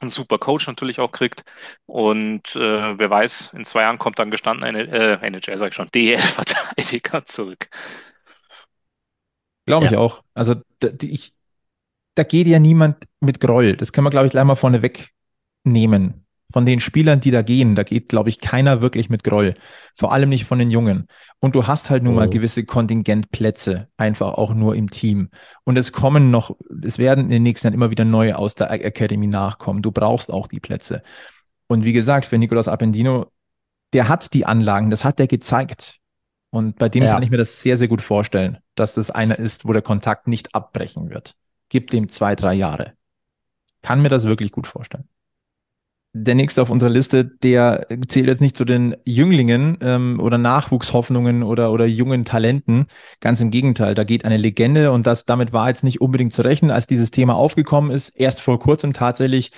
einen super Coach natürlich auch kriegt. Und äh, wer weiß, in zwei Jahren kommt dann gestanden eine äh, NHL, sag ich schon, DL-Verteidiger zurück. Glaube ich ja. auch. Also die, ich, da geht ja niemand mit Groll. Das können wir, glaube ich, gleich mal vorne wegnehmen. Von den Spielern, die da gehen, da geht, glaube ich, keiner wirklich mit Groll. Vor allem nicht von den Jungen. Und du hast halt nun mal mhm. gewisse Kontingentplätze, einfach auch nur im Team. Und es kommen noch, es werden in den nächsten Jahren immer wieder neue aus der Academy nachkommen. Du brauchst auch die Plätze. Und wie gesagt, für Nicolas Appendino, der hat die Anlagen, das hat er gezeigt. Und bei dem ja. kann ich mir das sehr, sehr gut vorstellen, dass das einer ist, wo der Kontakt nicht abbrechen wird gib dem zwei, drei Jahre. Kann mir das wirklich gut vorstellen. Der nächste auf unserer Liste, der zählt jetzt nicht zu den Jünglingen ähm, oder Nachwuchshoffnungen oder, oder jungen Talenten. Ganz im Gegenteil, da geht eine Legende und das damit war jetzt nicht unbedingt zu rechnen, als dieses Thema aufgekommen ist. Erst vor kurzem tatsächlich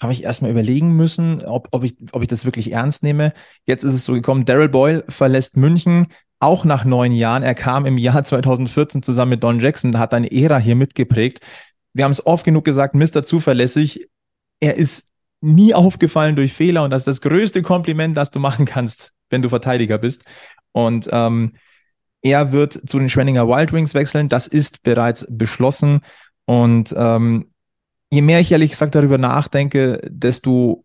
habe ich erstmal überlegen müssen, ob, ob, ich, ob ich das wirklich ernst nehme. Jetzt ist es so gekommen, Daryl Boyle verlässt München, auch nach neun Jahren. Er kam im Jahr 2014 zusammen mit Don Jackson, hat eine Ära hier mitgeprägt. Wir haben es oft genug gesagt, Mr. Zuverlässig. Er ist nie aufgefallen durch Fehler und das ist das größte Kompliment, das du machen kannst, wenn du Verteidiger bist. Und ähm, er wird zu den Schwenninger Wild Wings wechseln. Das ist bereits beschlossen. Und ähm, je mehr ich ehrlich gesagt darüber nachdenke, desto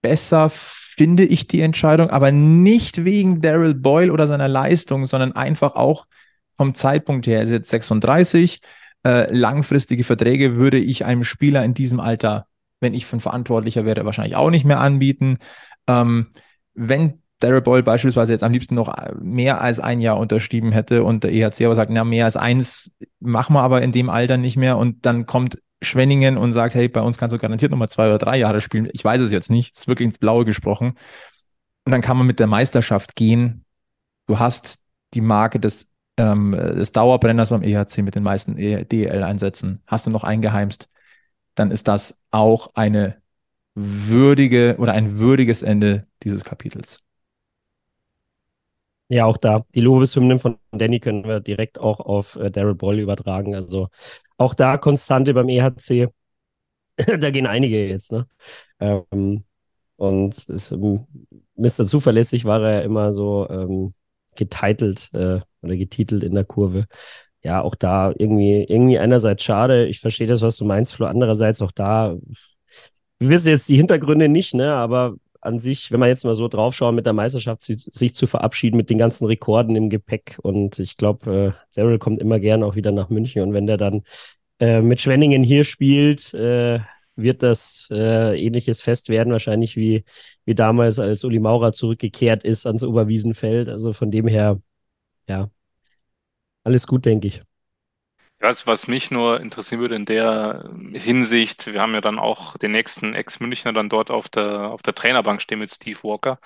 besser finde ich die Entscheidung, aber nicht wegen Daryl Boyle oder seiner Leistung, sondern einfach auch vom Zeitpunkt her. Er ist jetzt 36. Äh, langfristige Verträge würde ich einem Spieler in diesem Alter, wenn ich von Verantwortlicher wäre, wahrscheinlich auch nicht mehr anbieten. Ähm, wenn Daryl Boyle beispielsweise jetzt am liebsten noch mehr als ein Jahr unterschrieben hätte und der EHC aber sagt, na, mehr als eins machen wir aber in dem Alter nicht mehr und dann kommt Schwenningen und sagt, hey, bei uns kannst du garantiert nochmal zwei oder drei Jahre spielen. Ich weiß es jetzt nicht, ist wirklich ins Blaue gesprochen. Und dann kann man mit der Meisterschaft gehen. Du hast die Marke des, ähm, des Dauerbrenners beim EHC mit den meisten e DEL-Einsätzen. Hast du noch eingeheimst, dann ist das auch eine würdige oder ein würdiges Ende dieses Kapitels. Ja, auch da. Die Lobeshymnen von Danny können wir direkt auch auf äh, Daryl Boll übertragen. Also auch da Konstante beim EHC. da gehen einige jetzt, ne? Ähm, Und ähm, Mr. Zuverlässig war er immer so ähm, getitelt äh, oder getitelt in der Kurve. Ja, auch da irgendwie, irgendwie einerseits schade. Ich verstehe das, was du meinst, Flo. Andererseits auch da, wir wissen jetzt die Hintergründe nicht, ne, aber an sich, wenn man jetzt mal so draufschauen, mit der Meisterschaft sich zu verabschieden mit den ganzen Rekorden im Gepäck. Und ich glaube, äh, Daryl kommt immer gern auch wieder nach München. Und wenn der dann äh, mit Schwenningen hier spielt, äh, wird das äh, ähnliches Fest werden, wahrscheinlich wie, wie damals, als Uli Maurer zurückgekehrt ist ans Oberwiesenfeld. Also von dem her, ja, alles gut, denke ich. Das, was mich nur interessieren würde in der Hinsicht, wir haben ja dann auch den nächsten Ex-Münchner dann dort auf der, auf der Trainerbank stehen mit Steve Walker.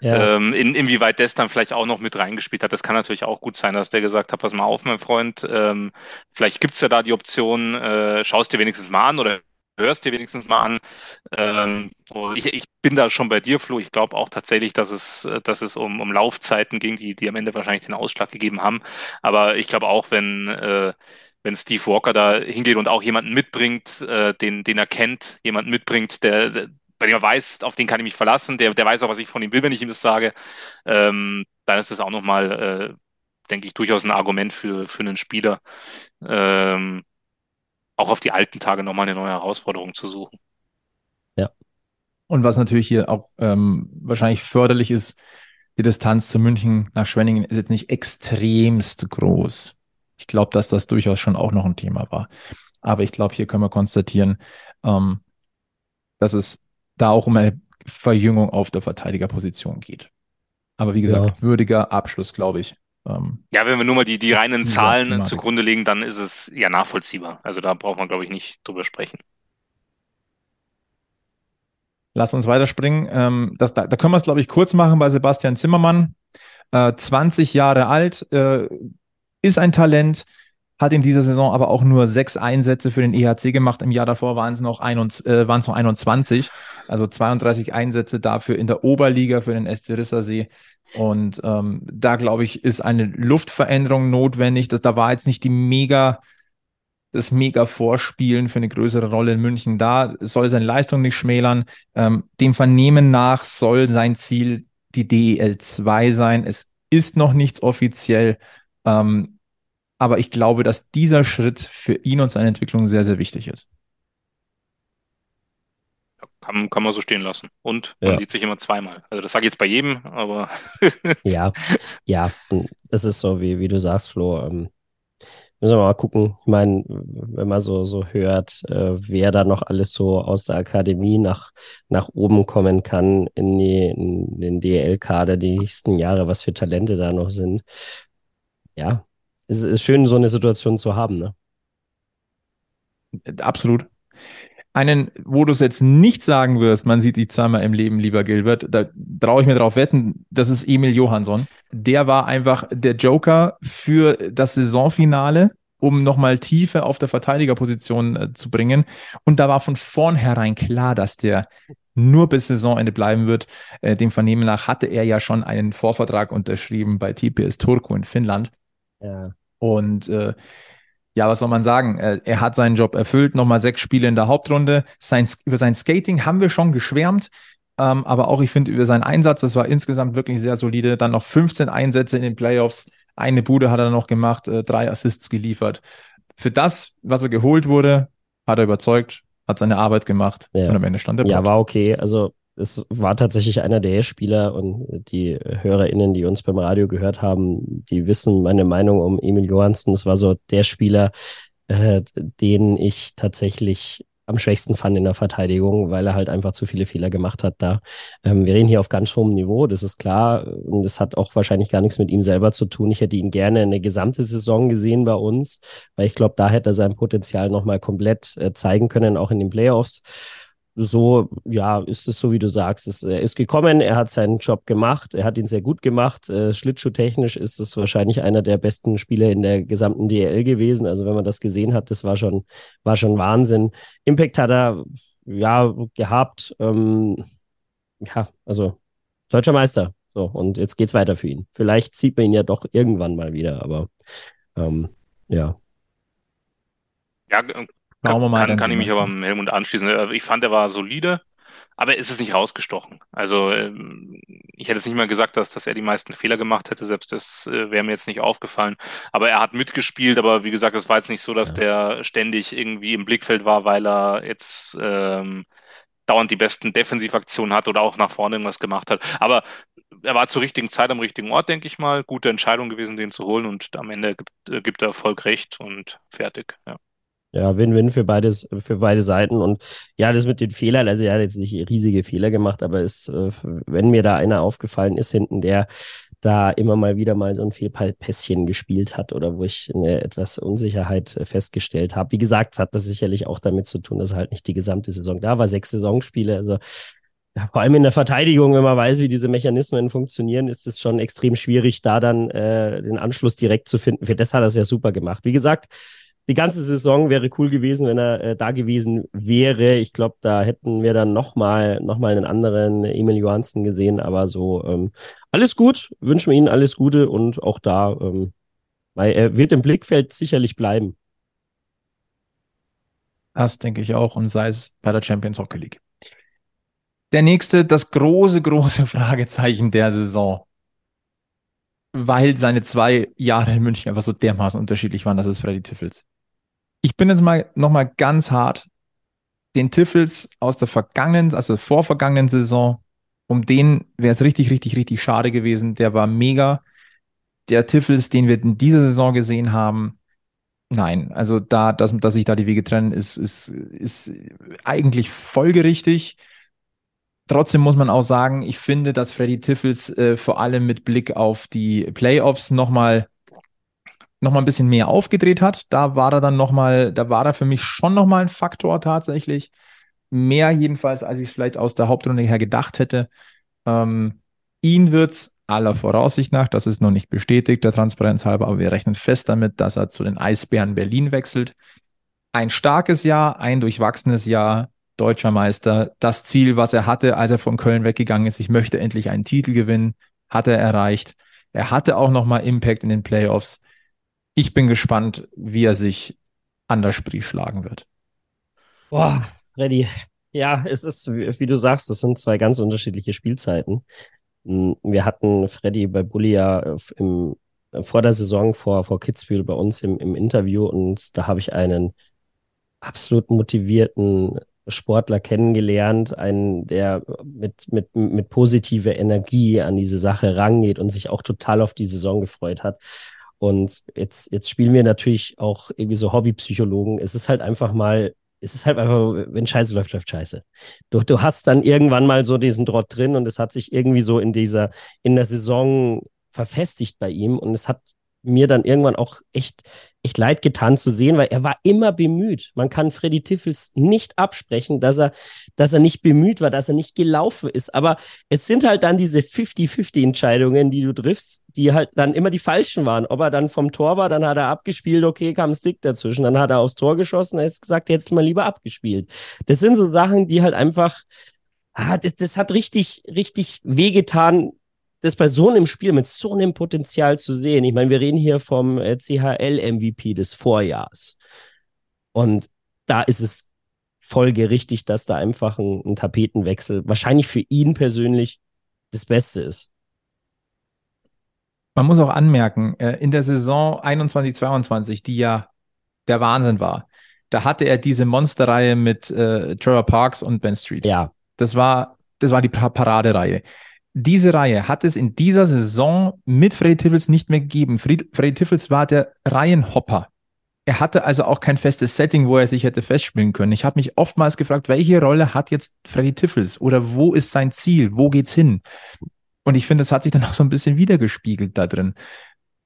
Ja. Ähm, in, inwieweit das dann vielleicht auch noch mit reingespielt hat, das kann natürlich auch gut sein, dass der gesagt hat, pass mal auf, mein Freund, ähm, vielleicht gibt's ja da die Option, äh, schaust dir wenigstens mal an oder hörst dir wenigstens mal an. Ähm, ich, ich, bin da schon bei dir, Flo. Ich glaube auch tatsächlich, dass es, dass es um, um Laufzeiten ging, die, die am Ende wahrscheinlich den Ausschlag gegeben haben. Aber ich glaube auch, wenn, äh, wenn Steve Walker da hingeht und auch jemanden mitbringt, äh, den, den er kennt, jemanden mitbringt, der, der, bei dem er weiß, auf den kann ich mich verlassen, der, der weiß auch, was ich von ihm will, wenn ich ihm das sage, ähm, dann ist das auch nochmal, äh, denke ich, durchaus ein Argument für, für einen Spieler. Ähm, auch auf die alten Tage nochmal eine neue Herausforderung zu suchen. Ja. Und was natürlich hier auch ähm, wahrscheinlich förderlich ist, die Distanz zu München nach Schwenningen ist jetzt nicht extremst groß. Ich glaube, dass das durchaus schon auch noch ein Thema war. Aber ich glaube, hier können wir konstatieren, ähm, dass es da auch um eine Verjüngung auf der Verteidigerposition geht. Aber wie gesagt, ja. würdiger Abschluss, glaube ich, ähm, ja, wenn wir nur mal die, die reinen Zahlen Thematik. zugrunde legen, dann ist es ja nachvollziehbar. Also da braucht man, glaube ich, nicht drüber sprechen. Lass uns weiterspringen. Ähm, das, da, da, können wir es, glaube ich, kurz machen bei Sebastian Zimmermann. Äh, 20 Jahre alt, äh, ist ein Talent, hat in dieser Saison aber auch nur sechs Einsätze für den EHC gemacht. Im Jahr davor waren es noch, äh, noch 21, also 32 Einsätze dafür in der Oberliga für den SC Rissersee. Und ähm, da, glaube ich, ist eine Luftveränderung notwendig. Das, da war jetzt nicht die mega, das mega Vorspielen für eine größere Rolle in München da. Es soll seine Leistung nicht schmälern. Ähm, dem Vernehmen nach soll sein Ziel die DEL 2 sein. Es ist noch nichts offiziell. Ähm, aber ich glaube, dass dieser Schritt für ihn und seine Entwicklung sehr, sehr wichtig ist. Kann, kann man so stehen lassen. Und man ja. sieht sich immer zweimal. Also das sage ich jetzt bei jedem, aber. ja, ja, es ist so, wie, wie du sagst, Flo. Ähm, müssen wir mal gucken. Ich meine, wenn man so, so hört, äh, wer da noch alles so aus der Akademie nach, nach oben kommen kann in, die, in den DL-Kader die nächsten Jahre, was für Talente da noch sind. Ja, es ist schön, so eine Situation zu haben, ne? Absolut. Einen, wo du es jetzt nicht sagen wirst, man sieht dich zweimal im Leben, lieber Gilbert, da traue ich mir drauf wetten, das ist Emil Johansson. Der war einfach der Joker für das Saisonfinale, um nochmal Tiefe auf der Verteidigerposition äh, zu bringen. Und da war von vornherein klar, dass der nur bis Saisonende bleiben wird. Äh, dem Vernehmen nach hatte er ja schon einen Vorvertrag unterschrieben bei TPS Turku in Finnland. Ja. Und äh, ja, was soll man sagen? Äh, er hat seinen Job erfüllt, nochmal sechs Spiele in der Hauptrunde. Sein, über sein Skating haben wir schon geschwärmt, ähm, aber auch ich finde über seinen Einsatz, das war insgesamt wirklich sehr solide. Dann noch 15 Einsätze in den Playoffs, eine Bude hat er noch gemacht, äh, drei Assists geliefert. Für das, was er geholt wurde, hat er überzeugt, hat seine Arbeit gemacht ja. und am Ende stand er. Ja, war okay. Also es war tatsächlich einer der Spieler und die HörerInnen, die uns beim Radio gehört haben, die wissen meine Meinung um Emil Johansen. Es war so der Spieler, äh, den ich tatsächlich am schwächsten fand in der Verteidigung, weil er halt einfach zu viele Fehler gemacht hat da. Ähm, wir reden hier auf ganz hohem Niveau, das ist klar. Und das hat auch wahrscheinlich gar nichts mit ihm selber zu tun. Ich hätte ihn gerne eine gesamte Saison gesehen bei uns, weil ich glaube, da hätte er sein Potenzial nochmal komplett äh, zeigen können, auch in den Playoffs so, ja, ist es so, wie du sagst. Es, er ist gekommen, er hat seinen Job gemacht, er hat ihn sehr gut gemacht. Äh, Schlittschuhtechnisch ist es wahrscheinlich einer der besten Spieler in der gesamten DL gewesen. Also wenn man das gesehen hat, das war schon, war schon Wahnsinn. Impact hat er ja gehabt. Ähm, ja, also deutscher Meister. So, und jetzt geht's weiter für ihn. Vielleicht sieht man ihn ja doch irgendwann mal wieder, aber ähm, ja. Ja, kann, kann, kann ich mich aber am Helmut anschließen. Äh, ich fand, er war solide, aber ist es nicht rausgestochen. Also ähm, ich hätte es nicht mal gesagt, dass, dass er die meisten Fehler gemacht hätte, selbst das äh, wäre mir jetzt nicht aufgefallen. Aber er hat mitgespielt, aber wie gesagt, es war jetzt nicht so, dass ja. der ständig irgendwie im Blickfeld war, weil er jetzt ähm, dauernd die besten Defensivaktionen hat oder auch nach vorne irgendwas gemacht hat. Aber er war zur richtigen Zeit am richtigen Ort, denke ich mal. Gute Entscheidung gewesen, den zu holen und am Ende gibt, äh, gibt der Erfolg recht und fertig. Ja. Ja, Win-Win für beides, für beide Seiten. Und ja, das mit den Fehlern, also er hat jetzt nicht riesige Fehler gemacht, aber es, äh, wenn mir da einer aufgefallen ist hinten, der da immer mal wieder mal so ein Fehlpässchen gespielt hat oder wo ich eine etwas Unsicherheit äh, festgestellt habe. Wie gesagt, es hat das sicherlich auch damit zu tun, dass er halt nicht die gesamte Saison da war, sechs Saisonspiele. Also ja, vor allem in der Verteidigung, wenn man weiß, wie diese Mechanismen funktionieren, ist es schon extrem schwierig, da dann äh, den Anschluss direkt zu finden. Für das hat er es ja super gemacht. Wie gesagt, die ganze Saison wäre cool gewesen, wenn er äh, da gewesen wäre. Ich glaube, da hätten wir dann nochmal noch mal einen anderen Emil Johansen gesehen. Aber so, ähm, alles gut. Wünschen wir Ihnen alles Gute und auch da, ähm, weil er wird im Blickfeld sicherlich bleiben. Das denke ich auch und sei es bei der Champions Hockey League. Der nächste, das große, große Fragezeichen der Saison. Weil seine zwei Jahre in München einfach so dermaßen unterschiedlich waren, das ist Freddy Tiffels ich bin jetzt mal nochmal ganz hart. Den Tiffels aus der vergangenen, also vorvergangenen Saison, um den wäre es richtig, richtig, richtig schade gewesen. Der war mega. Der Tiffels, den wir in dieser Saison gesehen haben, nein. Also da, dass, dass sich da die Wege trennen, ist, ist, ist eigentlich folgerichtig. Trotzdem muss man auch sagen, ich finde, dass Freddy Tiffels äh, vor allem mit Blick auf die Playoffs nochmal noch mal ein bisschen mehr aufgedreht hat. Da war er dann noch mal, da war er für mich schon noch mal ein Faktor tatsächlich. Mehr jedenfalls, als ich es vielleicht aus der Hauptrunde her gedacht hätte. Ähm, ihn es aller Voraussicht nach, das ist noch nicht bestätigt, der Transparenz halber, aber wir rechnen fest damit, dass er zu den Eisbären Berlin wechselt. Ein starkes Jahr, ein durchwachsenes Jahr, deutscher Meister. Das Ziel, was er hatte, als er von Köln weggegangen ist, ich möchte endlich einen Titel gewinnen, hat er erreicht. Er hatte auch noch mal Impact in den Playoffs ich bin gespannt, wie er sich an der Spree schlagen wird. Boah, Freddy. Ja, es ist, wie du sagst, das sind zwei ganz unterschiedliche Spielzeiten. Hm, wir hatten Freddy bei Bulli ja im, vor der Saison vor, vor Kitzbühel bei uns im, im Interview und da habe ich einen absolut motivierten Sportler kennengelernt, einen, der mit, mit, mit positiver Energie an diese Sache rangeht und sich auch total auf die Saison gefreut hat. Und jetzt, jetzt spielen wir natürlich auch irgendwie so Hobbypsychologen. Es ist halt einfach mal, es ist halt einfach, wenn Scheiße läuft, läuft Scheiße. Du, du hast dann irgendwann mal so diesen Drott drin und es hat sich irgendwie so in dieser, in der Saison verfestigt bei ihm und es hat mir dann irgendwann auch echt echt leid getan zu sehen, weil er war immer bemüht. Man kann Freddy Tiffels nicht absprechen, dass er, dass er nicht bemüht war, dass er nicht gelaufen ist. Aber es sind halt dann diese 50-50 Entscheidungen, die du triffst, die halt dann immer die falschen waren. Ob er dann vom Tor war, dann hat er abgespielt, okay, kam ein Stick dazwischen, dann hat er aufs Tor geschossen, er ist gesagt, jetzt mal lieber abgespielt. Das sind so Sachen, die halt einfach, ah, das, das hat richtig, richtig wehgetan, das bei so einem Spiel mit so einem Potenzial zu sehen. Ich meine, wir reden hier vom äh, CHL-MVP des Vorjahrs. Und da ist es folgerichtig, dass da einfach ein, ein Tapetenwechsel wahrscheinlich für ihn persönlich das Beste ist. Man muss auch anmerken, äh, in der Saison 21-22, die ja der Wahnsinn war, da hatte er diese Monsterreihe mit äh, Trevor Parks und Ben Street. Ja. Das war, das war die Paradereihe diese Reihe hat es in dieser Saison mit Freddy Tiffels nicht mehr gegeben. Freddy Tiffels war der Reihenhopper. Er hatte also auch kein festes Setting, wo er sich hätte festspielen können. Ich habe mich oftmals gefragt, welche Rolle hat jetzt Freddy Tiffels oder wo ist sein Ziel? Wo geht's hin? Und ich finde, das hat sich dann auch so ein bisschen wiedergespiegelt da drin.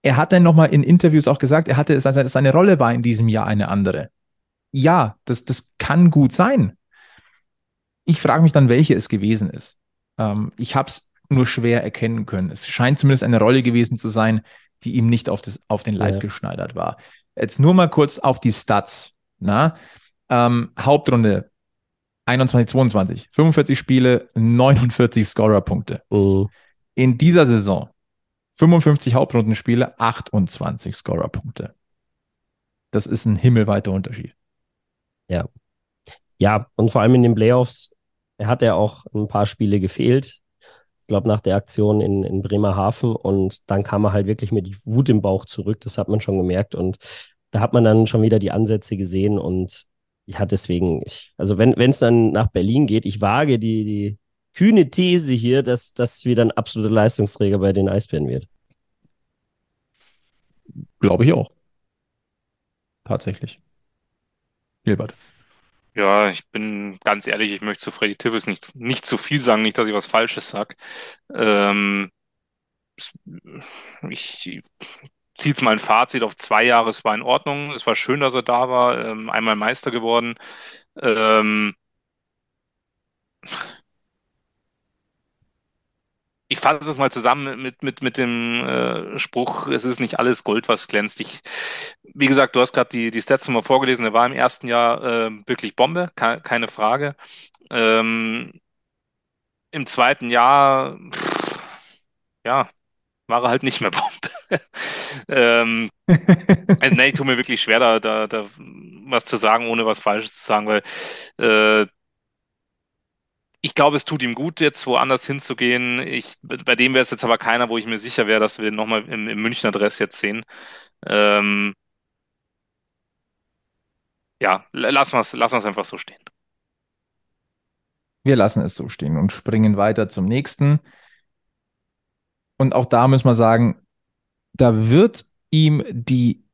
Er hat dann nochmal in Interviews auch gesagt, er hatte seine, seine Rolle war in diesem Jahr eine andere. Ja, das, das kann gut sein. Ich frage mich dann, welche es gewesen ist. Ähm, ich habe es nur schwer erkennen können. Es scheint zumindest eine Rolle gewesen zu sein, die ihm nicht auf, das, auf den Leib ja. geschneidert war. Jetzt nur mal kurz auf die Stats. Na? Ähm, Hauptrunde 21, 22, 45 Spiele, 49 Scorerpunkte. Oh. In dieser Saison 55 Hauptrundenspiele, 28 Scorerpunkte. Das ist ein himmelweiter Unterschied. Ja. Ja, und vor allem in den Playoffs Er hat ja auch ein paar Spiele gefehlt. Glaube, nach der Aktion in, in Bremerhaven. Und dann kam er halt wirklich mit Wut im Bauch zurück. Das hat man schon gemerkt. Und da hat man dann schon wieder die Ansätze gesehen. Und ja, deswegen, ich, also wenn es dann nach Berlin geht, ich wage die, die kühne These hier, dass das wieder ein absoluter Leistungsträger bei den Eisbären wird. Glaube ich auch. Tatsächlich. Gilbert. Ja, ich bin ganz ehrlich, ich möchte zu Freddy Tivis nicht, nicht zu viel sagen, nicht, dass ich was Falsches sage. Ähm, ich ziehe jetzt mal ein Fazit auf zwei Jahre, es war in Ordnung, es war schön, dass er da war, ähm, einmal Meister geworden. Ähm, ich fasse es mal zusammen mit, mit, mit dem äh, Spruch, es ist nicht alles Gold, was glänzt. Ich, wie gesagt, du hast gerade die, die Stats nochmal vorgelesen, er war im ersten Jahr äh, wirklich Bombe, ke keine Frage. Ähm, Im zweiten Jahr, pff, ja, war er halt nicht mehr Bombe. ähm, also, nee, tut mir wirklich schwer, da, da, da was zu sagen, ohne was Falsches zu sagen, weil äh, ich glaube, es tut ihm gut, jetzt woanders hinzugehen. Ich, bei dem wäre es jetzt aber keiner, wo ich mir sicher wäre, dass wir den nochmal im, im Münchner Dress jetzt sehen. Ähm, ja, lassen wir es lassen einfach so stehen. Wir lassen es so stehen und springen weiter zum nächsten. Und auch da müssen wir sagen, da wird ihm die,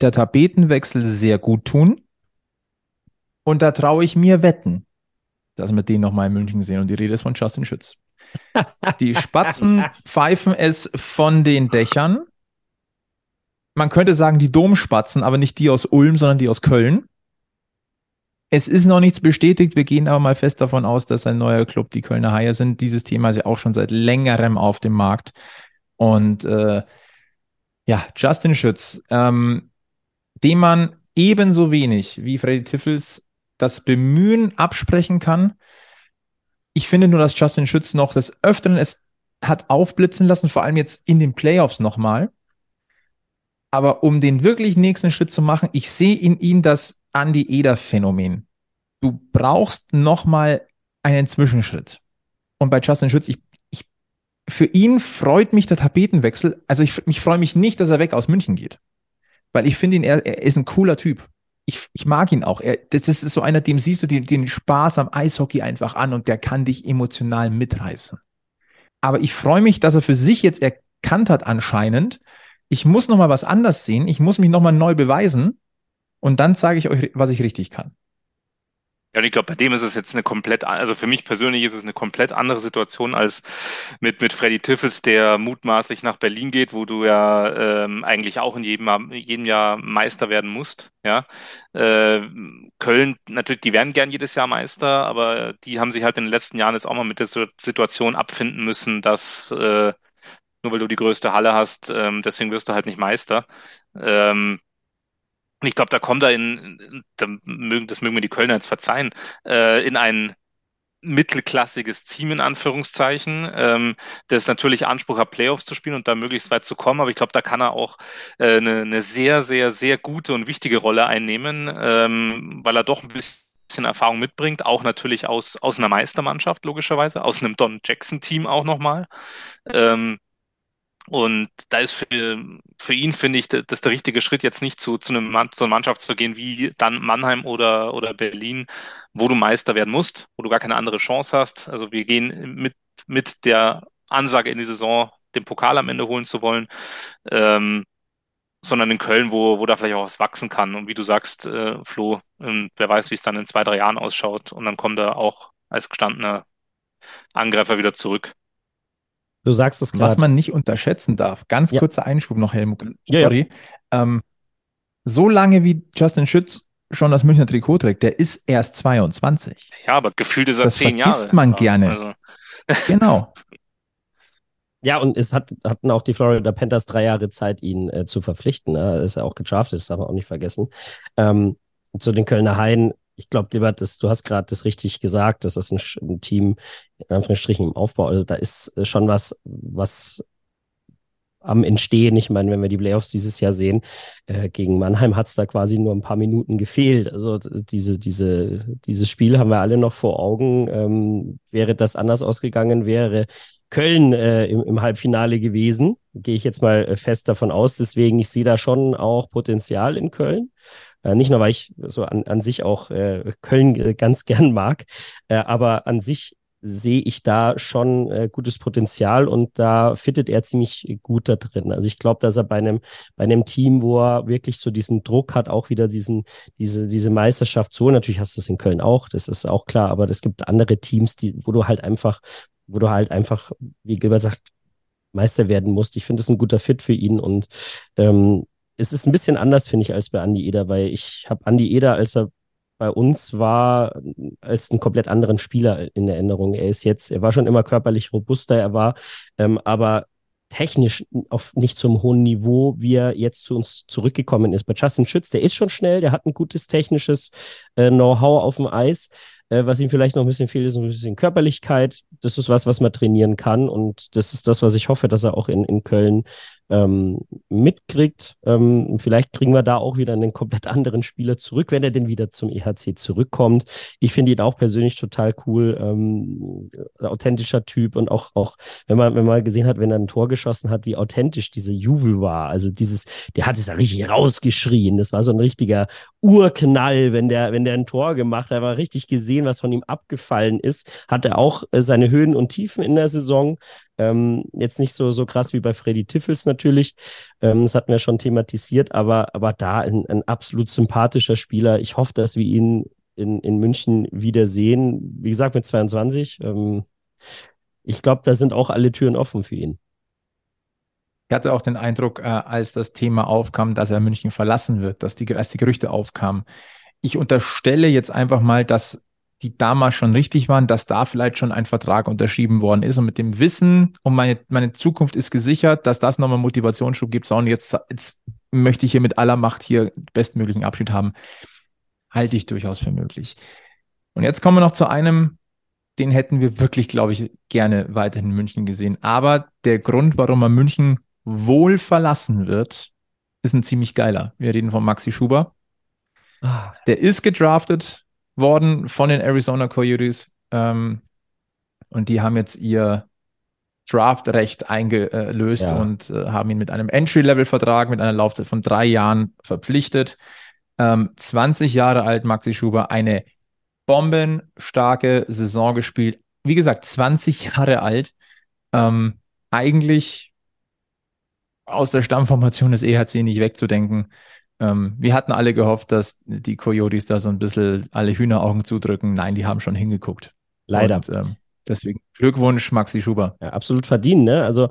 der Tapetenwechsel sehr gut tun. Und da traue ich mir wetten, dass wir den nochmal in München sehen. Und die Rede ist von Justin Schütz. Die Spatzen pfeifen es von den Dächern. Man könnte sagen, die Domspatzen, aber nicht die aus Ulm, sondern die aus Köln. Es ist noch nichts bestätigt. Wir gehen aber mal fest davon aus, dass ein neuer Club die Kölner Haie sind. Dieses Thema ist ja auch schon seit längerem auf dem Markt. Und äh, ja, Justin Schütz, ähm, dem man ebenso wenig wie Freddy Tiffels das Bemühen absprechen kann. Ich finde nur, dass Justin Schütz noch des Öfteren es hat aufblitzen lassen, vor allem jetzt in den Playoffs nochmal. Aber um den wirklich nächsten Schritt zu machen, ich sehe in ihm das Andy Eder-Phänomen. Du brauchst nochmal einen Zwischenschritt. Und bei Justin Schütz, ich, ich, für ihn freut mich der Tapetenwechsel. Also ich, ich freue mich nicht, dass er weg aus München geht. Weil ich finde ihn, er, er ist ein cooler Typ ich, ich mag ihn auch. Er, das ist so einer, dem siehst du den, den Spaß am Eishockey einfach an und der kann dich emotional mitreißen. Aber ich freue mich, dass er für sich jetzt erkannt hat anscheinend, ich muss noch mal was anders sehen, ich muss mich noch mal neu beweisen und dann zeige ich euch, was ich richtig kann. Ja, und ich glaube, bei dem ist es jetzt eine komplett, also für mich persönlich ist es eine komplett andere Situation als mit, mit Freddy Tiffels, der mutmaßlich nach Berlin geht, wo du ja ähm, eigentlich auch in jedem, jedem Jahr Meister werden musst. Ja, äh, Köln, natürlich, die werden gern jedes Jahr Meister, aber die haben sich halt in den letzten Jahren jetzt auch mal mit der Situation abfinden müssen, dass äh, nur weil du die größte Halle hast, ähm, deswegen wirst du halt nicht Meister. Ähm, und ich glaube, da kommt er in, da mögen, das mögen mir die Kölner jetzt verzeihen, äh, in ein mittelklassiges Team in Anführungszeichen, ähm, das natürlich Anspruch hat, Playoffs zu spielen und da möglichst weit zu kommen. Aber ich glaube, da kann er auch äh, eine, eine sehr, sehr, sehr gute und wichtige Rolle einnehmen, ähm, weil er doch ein bisschen Erfahrung mitbringt, auch natürlich aus, aus einer Meistermannschaft, logischerweise, aus einem Don Jackson-Team auch nochmal. Ähm, und da ist für, für ihn, finde ich, das der richtige Schritt, jetzt nicht zu, zu, einem, zu einer Mannschaft zu gehen wie dann Mannheim oder, oder Berlin, wo du Meister werden musst, wo du gar keine andere Chance hast. Also wir gehen mit, mit der Ansage in die Saison, den Pokal am Ende holen zu wollen, ähm, sondern in Köln, wo, wo da vielleicht auch was wachsen kann. Und wie du sagst, äh, Flo, äh, wer weiß, wie es dann in zwei, drei Jahren ausschaut. Und dann kommt er auch als gestandener Angreifer wieder zurück. Du sagst es gerade. Was man nicht unterschätzen darf, ganz ja. kurzer Einschub noch, Helmut. Sorry. Ja, ähm, so lange wie Justin Schütz schon das Münchner Trikot trägt, der ist erst 22. Ja, aber gefühlt ist er das zehn Jahre. Das vergisst man gerne. Also. genau. Ja, und es hat, hatten auch die Florida Panthers drei Jahre Zeit, ihn äh, zu verpflichten. Ne? Ist ja auch gedraftet, das darf man auch nicht vergessen. Ähm, zu den Kölner Haien, ich glaube, lieber, das, du hast gerade das richtig gesagt, das ist ein, ein, Team, in Anführungsstrichen, im Aufbau. Also da ist äh, schon was, was am Entstehen. Ich meine, wenn wir die Playoffs dieses Jahr sehen, äh, gegen Mannheim hat es da quasi nur ein paar Minuten gefehlt. Also diese, diese, dieses Spiel haben wir alle noch vor Augen. Ähm, wäre das anders ausgegangen, wäre Köln äh, im, im, Halbfinale gewesen. Gehe ich jetzt mal äh, fest davon aus. Deswegen, ich sehe da schon auch Potenzial in Köln. Äh, nicht nur, weil ich so an, an sich auch äh, Köln äh, ganz gern mag, äh, aber an sich sehe ich da schon äh, gutes Potenzial und da fittet er ziemlich gut da drin. Also ich glaube, dass er bei einem, bei einem Team, wo er wirklich so diesen Druck hat, auch wieder diesen, diese, diese Meisterschaft so, natürlich hast du es in Köln auch, das ist auch klar, aber es gibt andere Teams, die, wo du halt einfach, wo du halt einfach, wie Gilbert sagt, Meister werden musst. Ich finde es ein guter Fit für ihn und ähm, es ist ein bisschen anders, finde ich, als bei Andy Eder, weil ich habe Andy Eder, als er bei uns war, als einen komplett anderen Spieler in Erinnerung. Er ist jetzt, er war schon immer körperlich robuster, er war ähm, aber technisch auf nicht zum hohen Niveau, wie er jetzt zu uns zurückgekommen ist. Bei Justin Schütz, der ist schon schnell, der hat ein gutes technisches äh, Know-how auf dem Eis. Äh, was ihm vielleicht noch ein bisschen fehlt, ist ein bisschen Körperlichkeit. Das ist was, was man trainieren kann. Und das ist das, was ich hoffe, dass er auch in, in Köln ähm, mitkriegt. Ähm, vielleicht kriegen wir da auch wieder einen komplett anderen Spieler zurück, wenn er denn wieder zum EHC zurückkommt. Ich finde ihn auch persönlich total cool, ähm, authentischer Typ und auch, auch wenn man, wenn man gesehen hat, wenn er ein Tor geschossen hat, wie authentisch diese Juwel war. Also dieses, der hat es ja richtig rausgeschrien. Das war so ein richtiger Urknall, wenn der, wenn der ein Tor gemacht hat, war richtig gesehen, was von ihm abgefallen ist. Hat er auch äh, seine Höhen und Tiefen in der Saison. Ähm, jetzt nicht so, so krass wie bei Freddy Tiffels natürlich. Ähm, das hatten wir schon thematisiert, aber, aber da ein, ein absolut sympathischer Spieler. Ich hoffe, dass wir ihn in, in München wiedersehen. Wie gesagt, mit 22. Ähm, ich glaube, da sind auch alle Türen offen für ihn. Ich hatte auch den Eindruck, äh, als das Thema aufkam, dass er München verlassen wird, dass die, als die Gerüchte aufkamen. Ich unterstelle jetzt einfach mal, dass die damals schon richtig waren, dass da vielleicht schon ein Vertrag unterschrieben worden ist. Und mit dem Wissen um meine, meine Zukunft ist gesichert, dass das nochmal Motivationsschub gibt. So, und jetzt, jetzt möchte ich hier mit aller Macht hier bestmöglichen Abschied haben. Halte ich durchaus für möglich. Und jetzt kommen wir noch zu einem, den hätten wir wirklich, glaube ich, gerne weiterhin in München gesehen. Aber der Grund, warum er München wohl verlassen wird, ist ein ziemlich geiler. Wir reden von Maxi Schuber. Ah. Der ist gedraftet worden von den Arizona Coyotes. Ähm, und die haben jetzt ihr Draftrecht eingelöst ja. und äh, haben ihn mit einem Entry-Level-Vertrag mit einer Laufzeit von drei Jahren verpflichtet. Ähm, 20 Jahre alt, Maxi Schuber, eine bombenstarke Saison gespielt. Wie gesagt, 20 Jahre alt. Ähm, eigentlich aus der Stammformation des EHC nicht wegzudenken. Ähm, wir hatten alle gehofft, dass die Coyotes da so ein bisschen alle Hühneraugen zudrücken. Nein, die haben schon hingeguckt. Leider. Und, ähm, deswegen Glückwunsch, Maxi Schuber. Ja, absolut verdient, ne? Also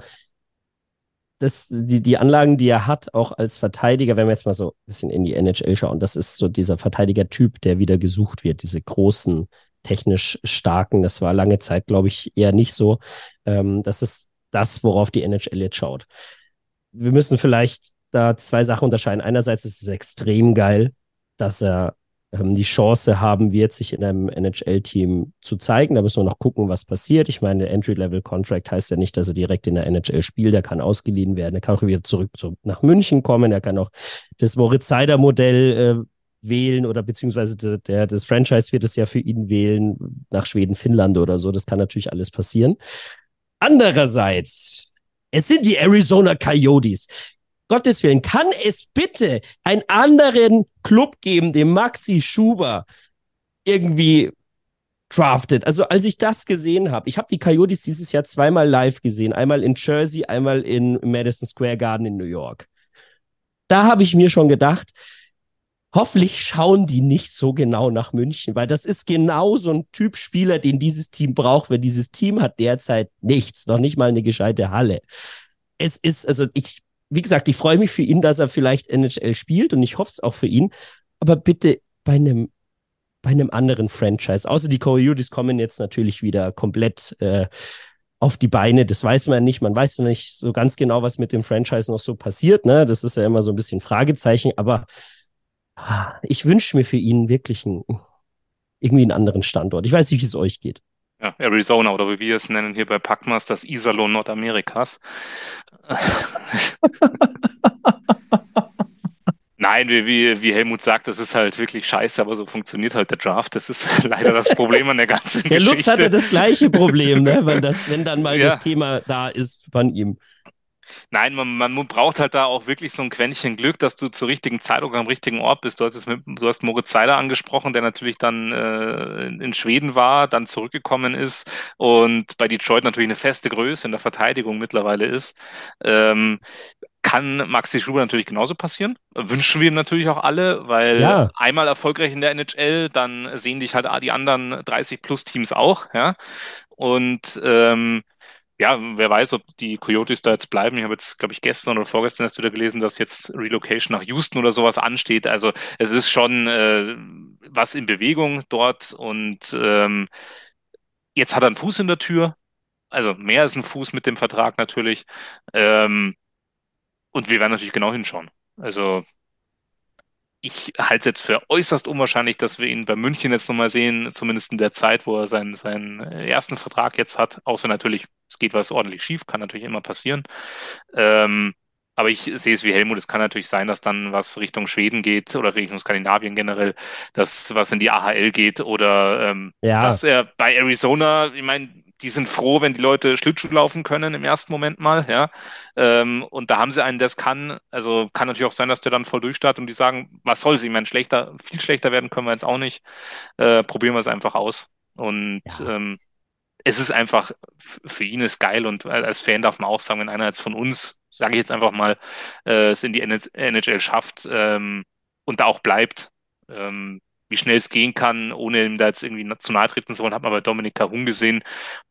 das, die, die Anlagen, die er hat, auch als Verteidiger, wenn wir jetzt mal so ein bisschen in die NHL schauen, das ist so dieser Verteidiger-Typ, der wieder gesucht wird, diese großen, technisch starken. Das war lange Zeit, glaube ich, eher nicht so. Ähm, das ist das, worauf die NHL jetzt schaut. Wir müssen vielleicht da zwei Sachen unterscheiden. Einerseits ist es extrem geil, dass er ähm, die Chance haben wird, sich in einem NHL-Team zu zeigen. Da müssen wir noch gucken, was passiert. Ich meine, Entry-Level-Contract heißt ja nicht, dass er direkt in der NHL spielt. Er kann ausgeliehen werden. Er kann auch wieder zurück zu, nach München kommen. Er kann auch das Moritz Seider-Modell äh, wählen oder beziehungsweise der, das Franchise wird es ja für ihn wählen nach Schweden, Finnland oder so. Das kann natürlich alles passieren. Andererseits, es sind die Arizona Coyotes. Gottes Willen, kann es bitte einen anderen Club geben, den Maxi Schuber irgendwie drafted. Also als ich das gesehen habe, ich habe die Coyotes dieses Jahr zweimal live gesehen, einmal in Jersey, einmal in Madison Square Garden in New York. Da habe ich mir schon gedacht, hoffentlich schauen die nicht so genau nach München, weil das ist genau so ein Typ Spieler, den dieses Team braucht, weil dieses Team hat derzeit nichts, noch nicht mal eine gescheite Halle. Es ist, also ich wie gesagt, ich freue mich für ihn, dass er vielleicht NHL spielt und ich hoffe es auch für ihn. Aber bitte bei einem, bei einem anderen Franchise. Außer die Coyotes kommen jetzt natürlich wieder komplett äh, auf die Beine. Das weiß man nicht. Man weiß nicht so ganz genau, was mit dem Franchise noch so passiert. Ne? Das ist ja immer so ein bisschen Fragezeichen. Aber ah, ich wünsche mir für ihn wirklich einen, irgendwie einen anderen Standort. Ich weiß nicht, wie es euch geht ja, Arizona oder wie wir es nennen hier bei Packmas, das Iserlohn Nordamerikas. Nein, wie, wie, wie Helmut sagt, das ist halt wirklich scheiße, aber so funktioniert halt der Draft. Das ist leider das Problem an der ganzen der Geschichte. Der Lutz hatte das gleiche Problem, ne? wenn, das, wenn dann mal ja. das Thema da ist von ihm. Nein, man, man braucht halt da auch wirklich so ein Quäntchen Glück, dass du zur richtigen Zeit und am richtigen Ort bist. Du hast, es mit, du hast Moritz Seiler angesprochen, der natürlich dann äh, in Schweden war, dann zurückgekommen ist und bei Detroit natürlich eine feste Größe in der Verteidigung mittlerweile ist. Ähm, kann Maxi Schubert natürlich genauso passieren. Wünschen wir ihm natürlich auch alle, weil ja. einmal erfolgreich in der NHL, dann sehen dich halt die anderen 30 plus Teams auch, ja. Und ähm, ja, wer weiß, ob die Coyotes da jetzt bleiben. Ich habe jetzt, glaube ich, gestern oder vorgestern erst wieder gelesen, dass jetzt Relocation nach Houston oder sowas ansteht. Also es ist schon äh, was in Bewegung dort und ähm, jetzt hat er einen Fuß in der Tür. Also mehr als ein Fuß mit dem Vertrag natürlich. Ähm, und wir werden natürlich genau hinschauen. Also ich halte es jetzt für äußerst unwahrscheinlich, dass wir ihn bei München jetzt nochmal sehen, zumindest in der Zeit, wo er seinen, seinen ersten Vertrag jetzt hat. Außer natürlich, es geht was ordentlich schief, kann natürlich immer passieren. Ähm, aber ich sehe es wie Helmut, es kann natürlich sein, dass dann was Richtung Schweden geht oder Richtung Skandinavien generell, dass was in die AHL geht oder ähm, ja. dass er bei Arizona, ich meine, die sind froh, wenn die Leute Schlittschuh laufen können im ersten Moment mal, ja. Ähm, und da haben sie einen, der es kann. Also kann natürlich auch sein, dass der dann voll durchstartet und die sagen, was soll sie? Ich meine, schlechter, viel schlechter werden können wir jetzt auch nicht. Äh, probieren wir es einfach aus. Und ja. ähm, es ist einfach, für ihn ist geil und als Fan darf man auch sagen, wenn einer jetzt von uns, sage ich jetzt einfach mal, äh, es in die NHL schafft ähm, und da auch bleibt, ähm, wie schnell es gehen kann, ohne ihm da jetzt irgendwie zu nahe treten zu wollen, hat man bei Dominik Carun gesehen,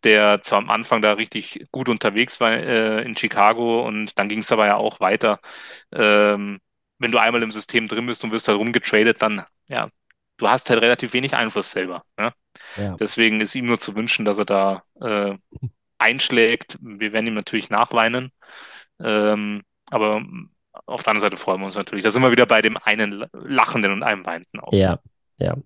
der zwar am Anfang da richtig gut unterwegs war äh, in Chicago und dann ging es aber ja auch weiter. Ähm, wenn du einmal im System drin bist und wirst halt rumgetradet, dann, ja, du hast halt relativ wenig Einfluss selber. Ne? Ja. Deswegen ist ihm nur zu wünschen, dass er da äh, einschlägt. Wir werden ihm natürlich nachweinen. Ähm, aber auf der anderen Seite freuen wir uns natürlich. Da sind wir wieder bei dem einen Lachenden und einem Weinenden auch. Ja, ja.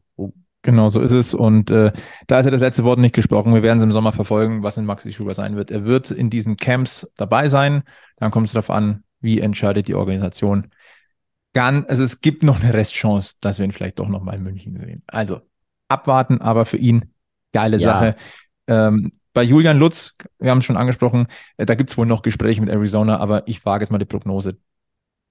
Genau, so ist es. Und äh, da ist ja das letzte Wort nicht gesprochen. Wir werden es im Sommer verfolgen, was mit Maxi Schuber sein wird. Er wird in diesen Camps dabei sein. Dann kommt es darauf an, wie entscheidet die Organisation. Gan, also es gibt noch eine Restchance, dass wir ihn vielleicht doch noch mal in München sehen. Also abwarten, aber für ihn geile ja. Sache. Ähm, bei Julian Lutz, wir haben es schon angesprochen, äh, da gibt es wohl noch Gespräche mit Arizona, aber ich wage jetzt mal die Prognose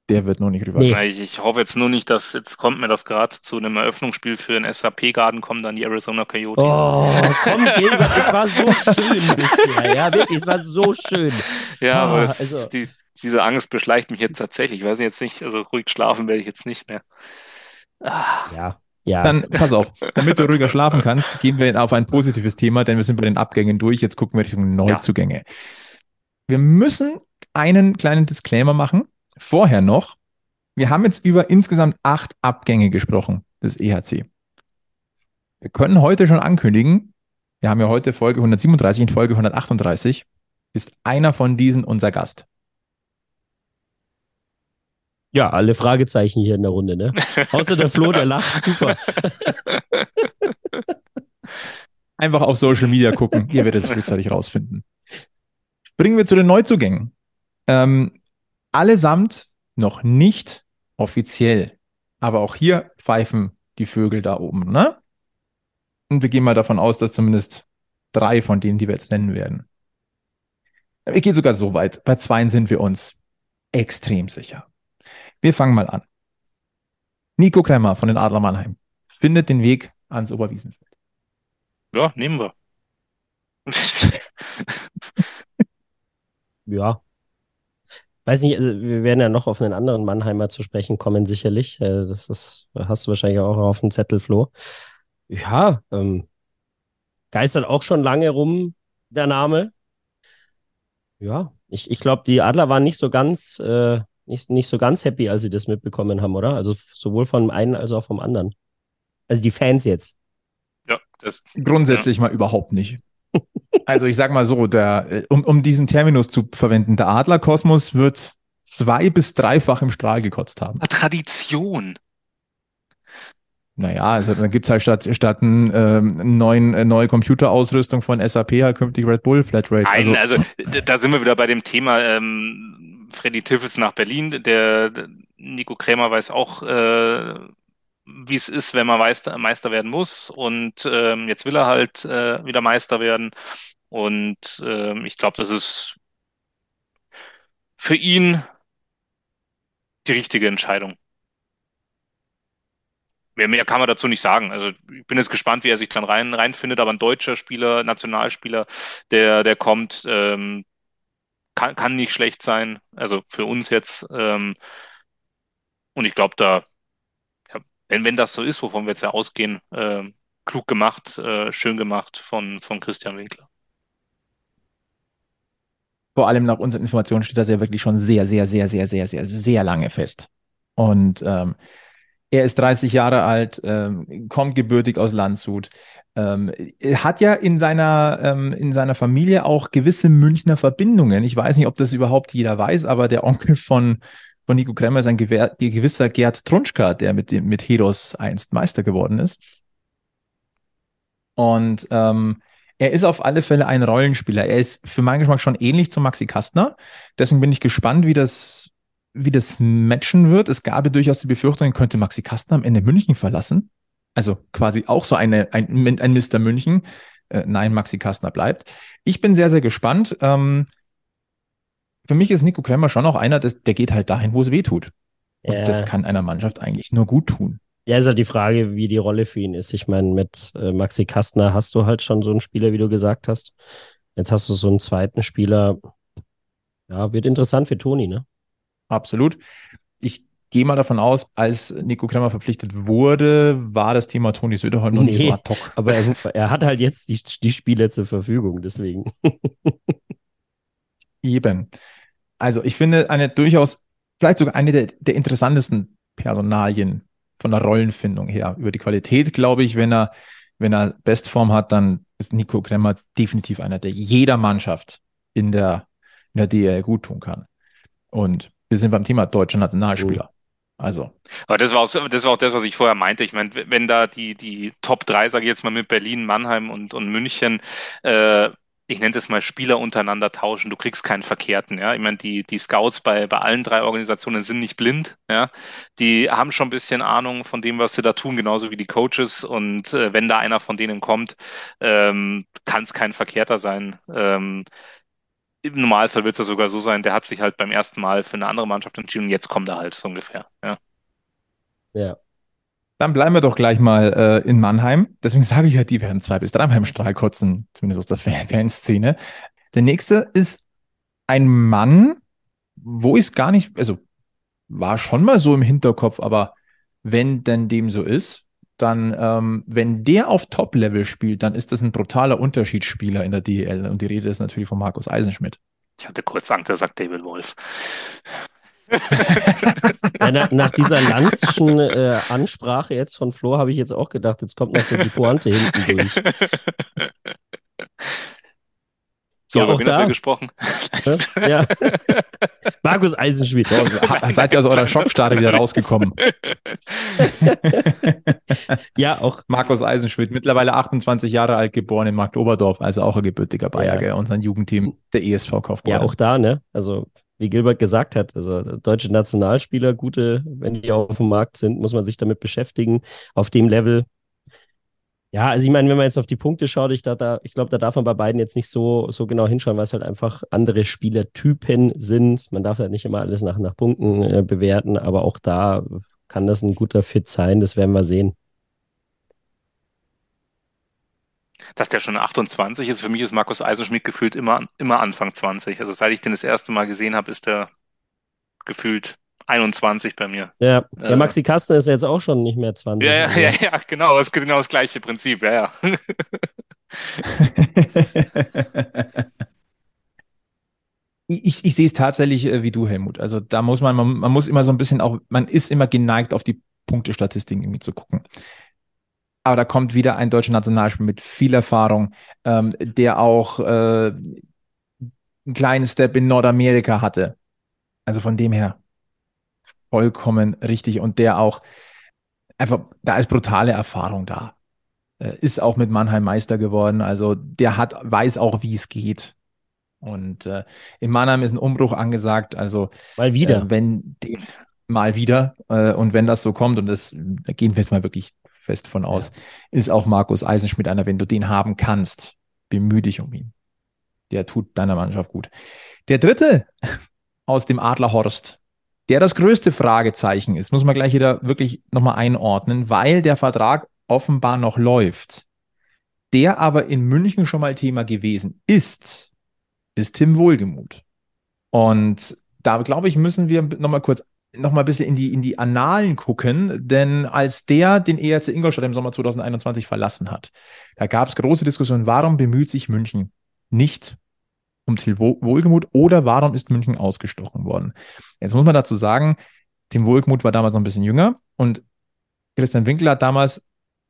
der wird noch nicht rüber. Nee. Ich, ich, hoffe jetzt nur nicht, dass jetzt kommt mir das gerade zu einem Eröffnungsspiel für den SAP-Garden, kommen dann die Arizona Coyotes. Oh, komm, Gilbert, es war so schön bisher, ja, wirklich, es war so schön. Ja, oh, aber es, also. die, diese Angst beschleicht mich jetzt tatsächlich. Ich weiß jetzt nicht, also ruhig schlafen werde ich jetzt nicht mehr. Ah. Ja, ja. Dann pass auf, damit du ruhiger schlafen kannst, gehen wir auf ein positives Thema, denn wir sind bei den Abgängen durch. Jetzt gucken wir Richtung Neuzugänge. Ja. Wir müssen einen kleinen Disclaimer machen vorher noch, wir haben jetzt über insgesamt acht Abgänge gesprochen des EHC. Wir können heute schon ankündigen, wir haben ja heute Folge 137, in Folge 138 ist einer von diesen unser Gast. Ja, alle Fragezeichen hier in der Runde, ne? Außer der Flo, der lacht super. Einfach auf Social Media gucken, ihr werdet es frühzeitig rausfinden. Bringen wir zu den Neuzugängen. Ähm, allesamt noch nicht offiziell. Aber auch hier pfeifen die Vögel da oben, ne? Und wir gehen mal davon aus, dass zumindest drei von denen, die wir jetzt nennen werden. Ich gehe sogar so weit. Bei zweien sind wir uns extrem sicher. Wir fangen mal an. Nico Kremmer von den Adler Mannheim findet den Weg ans Oberwiesenfeld. Ja, nehmen wir. ja, Weiß nicht, also wir werden ja noch auf einen anderen Mannheimer zu sprechen kommen, sicherlich. Äh, das ist, hast du wahrscheinlich auch auf dem Zettel, Flo. Ja, ähm, geistert auch schon lange rum, der Name. Ja, ich, ich glaube, die Adler waren nicht so ganz, äh, nicht, nicht so ganz happy, als sie das mitbekommen haben, oder? Also sowohl vom einen als auch vom anderen. Also die Fans jetzt. Ja, das. Grundsätzlich ja. mal überhaupt nicht. Also ich sag mal so, der, um, um diesen Terminus zu verwenden, der Adlerkosmos wird zwei- bis dreifach im Strahl gekotzt haben. Tradition. Naja, also dann gibt's halt statt, statt einen ähm, neuen, äh, neue Computerausrüstung von SAP halt künftig Red Bull Flatrate. Nein, also, also da sind wir wieder bei dem Thema, ähm, Freddy Tiffels nach Berlin. Der, der Nico Krämer weiß auch, äh, wie es ist, wenn man Meister, Meister werden muss. Und ähm, jetzt will er halt äh, wieder Meister werden. Und ähm, ich glaube, das ist für ihn die richtige Entscheidung. Mehr, mehr kann man dazu nicht sagen. Also ich bin jetzt gespannt, wie er sich dann rein reinfindet, aber ein deutscher Spieler, Nationalspieler, der, der kommt, ähm, kann, kann nicht schlecht sein. Also für uns jetzt. Ähm, und ich glaube, da, wenn, wenn das so ist, wovon wir jetzt ja ausgehen, äh, klug gemacht, äh, schön gemacht von, von Christian Winkler. Vor allem nach unseren Informationen steht das ja wirklich schon sehr, sehr, sehr, sehr, sehr, sehr, sehr lange fest. Und ähm, er ist 30 Jahre alt, ähm, kommt gebürtig aus Landshut. Ähm, hat ja in seiner, ähm, in seiner Familie auch gewisse Münchner Verbindungen. Ich weiß nicht, ob das überhaupt jeder weiß, aber der Onkel von, von Nico Kremmer ist ein gewisser Gerd Trunschka, der mit, dem, mit Heros einst Meister geworden ist. Und ähm, er ist auf alle Fälle ein Rollenspieler. Er ist für meinen Geschmack schon ähnlich zu Maxi Kastner. Deswegen bin ich gespannt, wie das, wie das matchen wird. Es gab durchaus die Befürchtung, könnte Maxi Kastner am Ende München verlassen. Also quasi auch so eine, ein, ein Mr. München. Äh, nein, Maxi Kastner bleibt. Ich bin sehr, sehr gespannt. Ähm, für mich ist Nico Kremmer schon auch einer, des, der geht halt dahin, wo es weh tut. Und ja. das kann einer Mannschaft eigentlich nur gut tun. Ja, ist halt die Frage, wie die Rolle für ihn ist. Ich meine, mit äh, Maxi Kastner hast du halt schon so einen Spieler, wie du gesagt hast. Jetzt hast du so einen zweiten Spieler. Ja, wird interessant für Toni, ne? Absolut. Ich gehe mal davon aus, als Nico Kremmer verpflichtet wurde, war das Thema Toni Söderholm noch nee, nicht so ad hoc. Aber er, er, hat halt jetzt die, die Spiele zur Verfügung, deswegen. Eben. Also ich finde eine durchaus, vielleicht sogar eine der, der interessantesten Personalien von der Rollenfindung her. Über die Qualität, glaube ich, wenn er, wenn er Bestform hat, dann ist Nico Kremmer definitiv einer, der jeder Mannschaft in der, in der DL gut tun kann. Und wir sind beim Thema deutscher Nationalspieler. Also. Aber das war, auch, das war auch das, was ich vorher meinte. Ich meine, wenn da die, die Top 3, sage ich jetzt mal, mit Berlin, Mannheim und, und München äh, ich nenne das mal Spieler untereinander tauschen. Du kriegst keinen Verkehrten, ja. Ich meine, die, die Scouts bei, bei allen drei Organisationen sind nicht blind, ja. Die haben schon ein bisschen Ahnung von dem, was sie da tun, genauso wie die Coaches. Und äh, wenn da einer von denen kommt, ähm, kann es kein Verkehrter sein. Ähm, Im Normalfall wird es ja sogar so sein, der hat sich halt beim ersten Mal für eine andere Mannschaft entschieden und jetzt kommt er halt so ungefähr, ja. Ja. Dann bleiben wir doch gleich mal äh, in Mannheim. Deswegen sage ich ja, die werden zwei bis dreimal im Strahl kotzen, zumindest aus der Fanszene. Der nächste ist ein Mann, wo ich es gar nicht, also war schon mal so im Hinterkopf, aber wenn denn dem so ist, dann, ähm, wenn der auf Top-Level spielt, dann ist das ein brutaler Unterschiedsspieler in der DEL. Und die Rede ist natürlich von Markus Eisenschmidt. Ich hatte kurz Angst, er sagt David Wolf ja, nach, nach, dieser Lanzschen äh, Ansprache jetzt von Flo habe ich jetzt auch gedacht, jetzt kommt noch so die Pointe hinten durch. So, ja, auch da. gesprochen. Ja. Markus Eisenschmidt. Ja, seid ihr aus eurer Schockstarre wieder rausgekommen? ja, auch. Markus Eisenschmidt, mittlerweile 28 Jahre alt, geboren in Marktoberdorf, also auch ein gebürtiger Bayer, ja. und sein Jugendteam, der ESV Kaufbeuren. Ja, auch da, ne? Also wie Gilbert gesagt hat, also deutsche Nationalspieler, gute, wenn die auf dem Markt sind, muss man sich damit beschäftigen. Auf dem Level. Ja, also ich meine, wenn man jetzt auf die Punkte schaut, ich, da, da, ich glaube, da darf man bei beiden jetzt nicht so, so genau hinschauen, weil es halt einfach andere Spielertypen sind. Man darf halt nicht immer alles nach, nach Punkten äh, bewerten, aber auch da kann das ein guter Fit sein, das werden wir sehen. Dass der schon 28 ist. Für mich ist Markus Eisenschmidt gefühlt immer, immer Anfang 20. Also seit ich den das erste Mal gesehen habe, ist der gefühlt 21 bei mir. Ja, der äh, Maxi Kastner ist jetzt auch schon nicht mehr 20. Ja, ja, ja, ja, genau. Das ist genau das gleiche Prinzip, ja, ja. ich, ich sehe es tatsächlich äh, wie du, Helmut. Also da muss man, man, man muss immer so ein bisschen auch, man ist immer geneigt, auf die Punktestatistiken irgendwie zu gucken. Aber da kommt wieder ein deutscher Nationalspieler mit viel Erfahrung, ähm, der auch äh, einen kleinen Step in Nordamerika hatte. Also von dem her vollkommen richtig. Und der auch einfach, da ist brutale Erfahrung da. Äh, ist auch mit Mannheim Meister geworden. Also der hat, weiß auch, wie es geht. Und äh, in Mannheim ist ein Umbruch angesagt. Also mal wieder, äh, wenn mal wieder äh, und wenn das so kommt und das da gehen wir jetzt mal wirklich fest von aus, ja. ist auch Markus Eisenschmidt einer, wenn du den haben kannst, bemühe dich um ihn. Der tut deiner Mannschaft gut. Der dritte aus dem Adlerhorst, der das größte Fragezeichen ist, muss man gleich wieder wirklich nochmal einordnen, weil der Vertrag offenbar noch läuft. Der aber in München schon mal Thema gewesen ist, ist Tim Wohlgemuth. Und da glaube ich, müssen wir nochmal kurz noch mal ein bisschen in die, in die Annalen gucken, denn als der den ERC Ingolstadt im Sommer 2021 verlassen hat, da gab es große Diskussionen, warum bemüht sich München nicht um Till Wohlgemuth oder warum ist München ausgestochen worden? Jetzt muss man dazu sagen, Tim Wohlgemuth war damals noch ein bisschen jünger und Christian Winkler hat damals